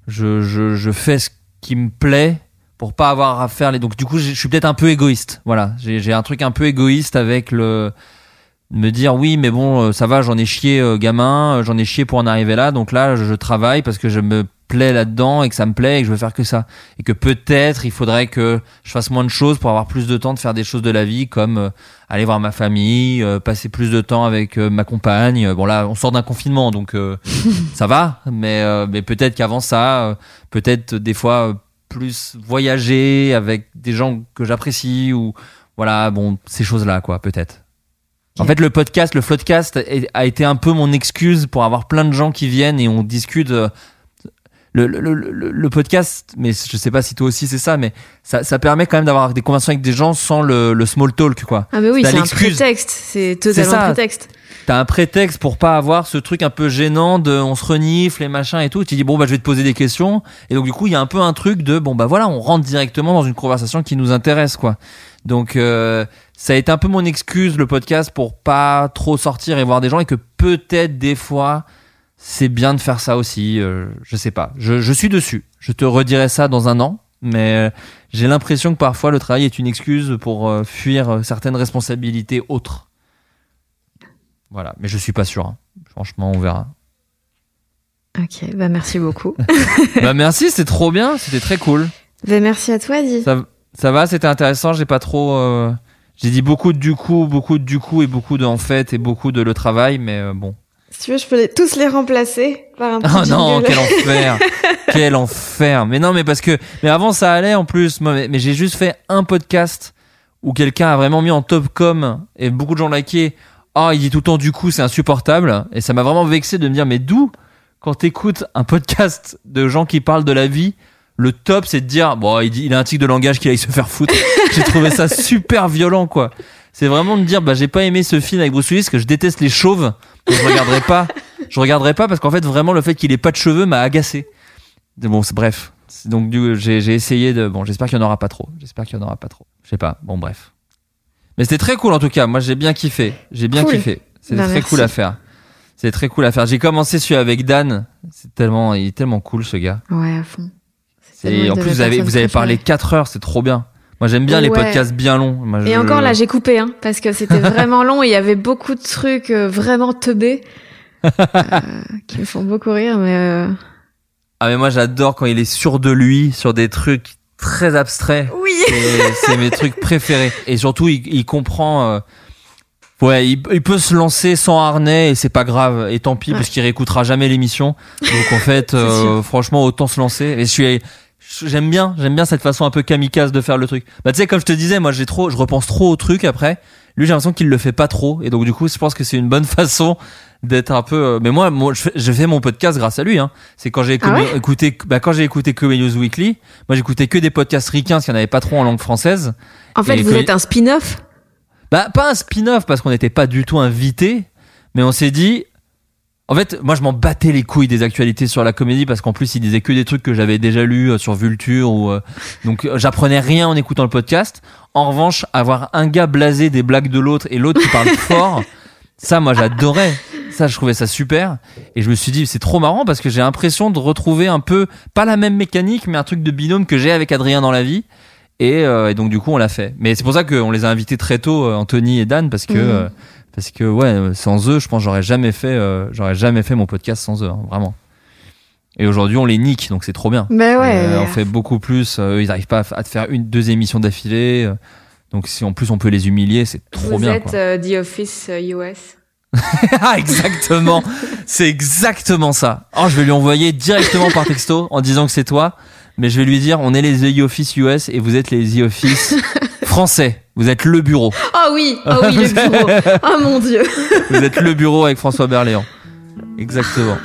je, je, je fais ce qui me plaît pour pas avoir à faire les donc du coup je suis peut-être un peu égoïste. Voilà. J'ai un truc un peu égoïste avec le me dire oui mais bon euh, ça va j'en ai chié euh, gamin euh, j'en ai chié pour en arriver là. Donc là je, je travaille parce que je me plais là-dedans et que ça me plaît et que je veux faire que ça. Et que peut-être il faudrait que je fasse moins de choses pour avoir plus de temps de faire des choses de la vie comme euh, aller voir ma famille euh, passer plus de temps avec ma compagne. Bon là on sort d'un confinement donc <laughs> ça va mais mais peut-être qu'avant ça peut-être des fois plus voyager avec des gens que j'apprécie ou voilà bon ces choses là quoi peut-être en fait, le podcast, le floodcast a été un peu mon excuse pour avoir plein de gens qui viennent et on discute. Le, le, le, le- podcast, mais je sais pas si toi aussi c'est ça, mais ça, ça permet quand même d'avoir des conversations avec des gens sans le, le small talk, quoi. Ah mais oui, c'est un prétexte, c'est totalement ça. un prétexte. T'as un prétexte pour pas avoir ce truc un peu gênant de on se renifle les machins et tout. Tu dis bon bah je vais te poser des questions et donc du coup il y a un peu un truc de bon bah voilà on rentre directement dans une conversation qui nous intéresse quoi. Donc euh, ça a été un peu mon excuse le podcast pour pas trop sortir et voir des gens et que peut-être des fois c'est bien de faire ça aussi. euh, je sais pas. Je, je suis dessus. Je te redirai ça dans un an. Mais euh, j'ai l'impression que parfois le travail est une excuse pour euh, fuir euh, certaines responsabilités autres. Voilà, mais je suis pas sûr. hein. Franchement, on verra. Ok, bah merci beaucoup. <laughs> bah merci, c'était trop bien, c'était très cool. bah merci à toi, Di. Ça, ça va, c'était intéressant. J'ai pas trop. euh, J'ai dit beaucoup de du coup, beaucoup de du coup et beaucoup de en fait et beaucoup de le travail, mais euh, bon. Si tu veux, je peux les- tous les remplacer par un petit Oh non, jingle. quel <laughs> enfer, quel enfer. Mais non, mais parce que, mais avant ça allait en plus. Moi, mais, mais j'ai juste fait un podcast où quelqu'un a vraiment mis en top com et beaucoup de gens liké. Ah, il dit tout le temps du coup, c'est insupportable. Et ça m'a vraiment vexé de me dire, mais d'où, quand t'écoutes un podcast de gens qui parlent de la vie, le top, c'est de dire, bon, il, dit, il a un tic de langage qu'il aille se faire foutre. <laughs> J'ai trouvé ça super violent, quoi. C'est vraiment de dire, bah, j'ai pas aimé ce film avec Bruce Willis, que je déteste les chauves. Donc je regarderai pas. Je regarderai pas parce qu'en fait, vraiment, le fait qu'il ait pas de cheveux m'a agacé. Bon, bref. Donc, du- j'ai essayé de, bon, j'espère qu'il y en aura pas trop. J'espère qu'il y en aura pas trop. Je sais pas. Bon, bref. Mais c'était très cool, en tout cas. Moi, j'ai bien kiffé. J'ai bien Cool. kiffé. C'était Bah, très merci. cool à faire. C'est très cool à faire. J'ai commencé celui avec Dan. C'est tellement, il est tellement cool, ce gars. Ouais, à fond. Et en plus, vous avez, vous avez parlé préférées. 4 heures, c'est trop bien. Moi, j'aime bien les podcasts bien longs. Moi, Et encore là, j'ai coupé, hein, parce que c'était <laughs> vraiment long et il y avait beaucoup de trucs euh, vraiment teubés euh, <laughs> qui me font beaucoup rire, mais euh, Ah, mais moi, j'adore quand il est sûr de lui sur des trucs très abstraits. oui. C'est- mes trucs préférés. Et surtout, il, il comprend. euh, ouais, il, il peut se lancer sans harnais et c'est pas grave. Et tant pis, Ouais. parce qu'il réécoutera jamais l'émission. Donc en fait, <laughs> euh, franchement, autant se lancer. Et je suis. J'aime bien, j'aime bien cette façon un peu kamikaze de faire le truc. Bah tu sais, comme je te disais, moi j'ai trop, je repense trop au truc après. Lui, j'ai l'impression qu'il le fait pas trop, et donc du coup, je pense que c'est une bonne <laughs> façon d'être un peu. euh, Mais moi, moi, je fais mon podcast grâce à lui. Hein. C'est quand j'ai Ah ouais écouté, bah, quand j'ai écouté Comedy News Weekly, moi j'écoutais que des podcasts ricains, parce qu'il n'y en avait pas trop en langue française. En fait, Et vous que- êtes un spin-off? Bah, pas un spin-off parce qu'on n'était pas du tout invité, mais on s'est dit. En fait, moi, je m'en battais les couilles des actualités sur la comédie parce qu'en plus, il disait que des trucs que j'avais déjà lus euh, sur Vulture ou euh, donc euh, j'apprenais rien en écoutant le podcast. En revanche, avoir un gars blasé des blagues de l'autre et l'autre qui parle <laughs> fort, ça, moi, j'adorais. Ça, je trouvais ça super. Et je me suis dit, c'est trop marrant parce que j'ai l'impression de retrouver un peu pas la même mécanique, mais un truc de binôme que j'ai avec Adrien dans la vie. Et, euh, et donc du coup on l'a fait. Mais c'est pour ça qu'on les a invités très tôt, euh, Anthony et Dan, parce que Mhm. Parce que ouais, sans eux, je pense que j'aurais jamais fait euh, j'aurais jamais fait mon podcast sans eux, hein, vraiment. Et aujourd'hui on les nique, donc c'est trop bien. Ben ouais. Euh, on fait beaucoup plus. euh, ils arrivent pas à, te faire une deux émissions d'affilée. euh, donc si en plus on peut les humilier, c'est trop vous bien. êtes quoi. euh, The Office US. <laughs> Ah, exactement. c'est exactement ça. Oh, je vais lui envoyer directement par texto en disant que c'est toi. Mais je vais lui dire, on est les The Office US et vous êtes les The Office <laughs> français. Vous êtes le bureau. Oh oui, oh oui, le <laughs> bureau. Oh mon dieu. Vous êtes le bureau avec François Berléand. Exactement.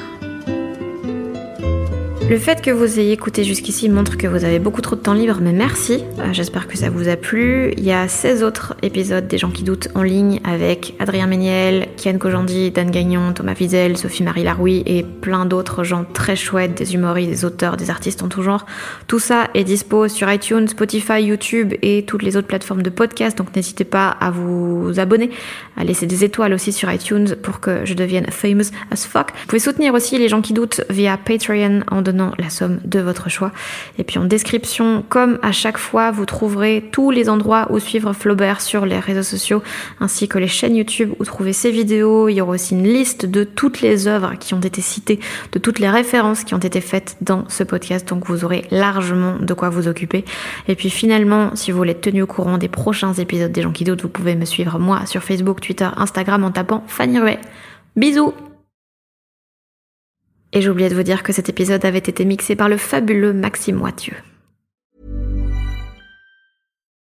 Le fait que vous ayez écouté jusqu'ici montre que vous avez beaucoup trop de temps libre, mais merci. Euh, J'espère que ça vous a plu. Il y a 16 autres épisodes des gens qui doutent en ligne avec Adrien Méniel, Kian Kojandi, Dan Gagnon, Thomas Wiesel, Sophie-Marie Laroui et plein d'autres gens très chouettes, des humoristes, des auteurs, des artistes en tout genre. Tout ça est dispo sur iTunes, Spotify, YouTube et toutes les autres plateformes de podcast, donc n'hésitez pas à vous abonner, à laisser des étoiles aussi sur iTunes pour que je devienne famous as fuck. Vous pouvez soutenir aussi les gens qui doutent via Patreon en donnant la somme de votre choix. Et puis en description, comme à chaque fois, vous trouverez tous les endroits où suivre Flaubert sur les réseaux sociaux, ainsi que les chaînes YouTube où trouver ses vidéos. Il y aura aussi une liste de toutes les œuvres qui ont été citées, de toutes les références qui ont été faites dans ce podcast, donc vous aurez largement de quoi vous occuper. Et puis finalement, si vous voulez être tenu au courant des prochains épisodes des gens qui doutent, vous pouvez me suivre moi sur Facebook, Twitter, Instagram en tapant Fanny Ruet. Bisous Et j'ai de vous dire que cet épisode avait été mixé par le fabuleux Maxime Wattieu.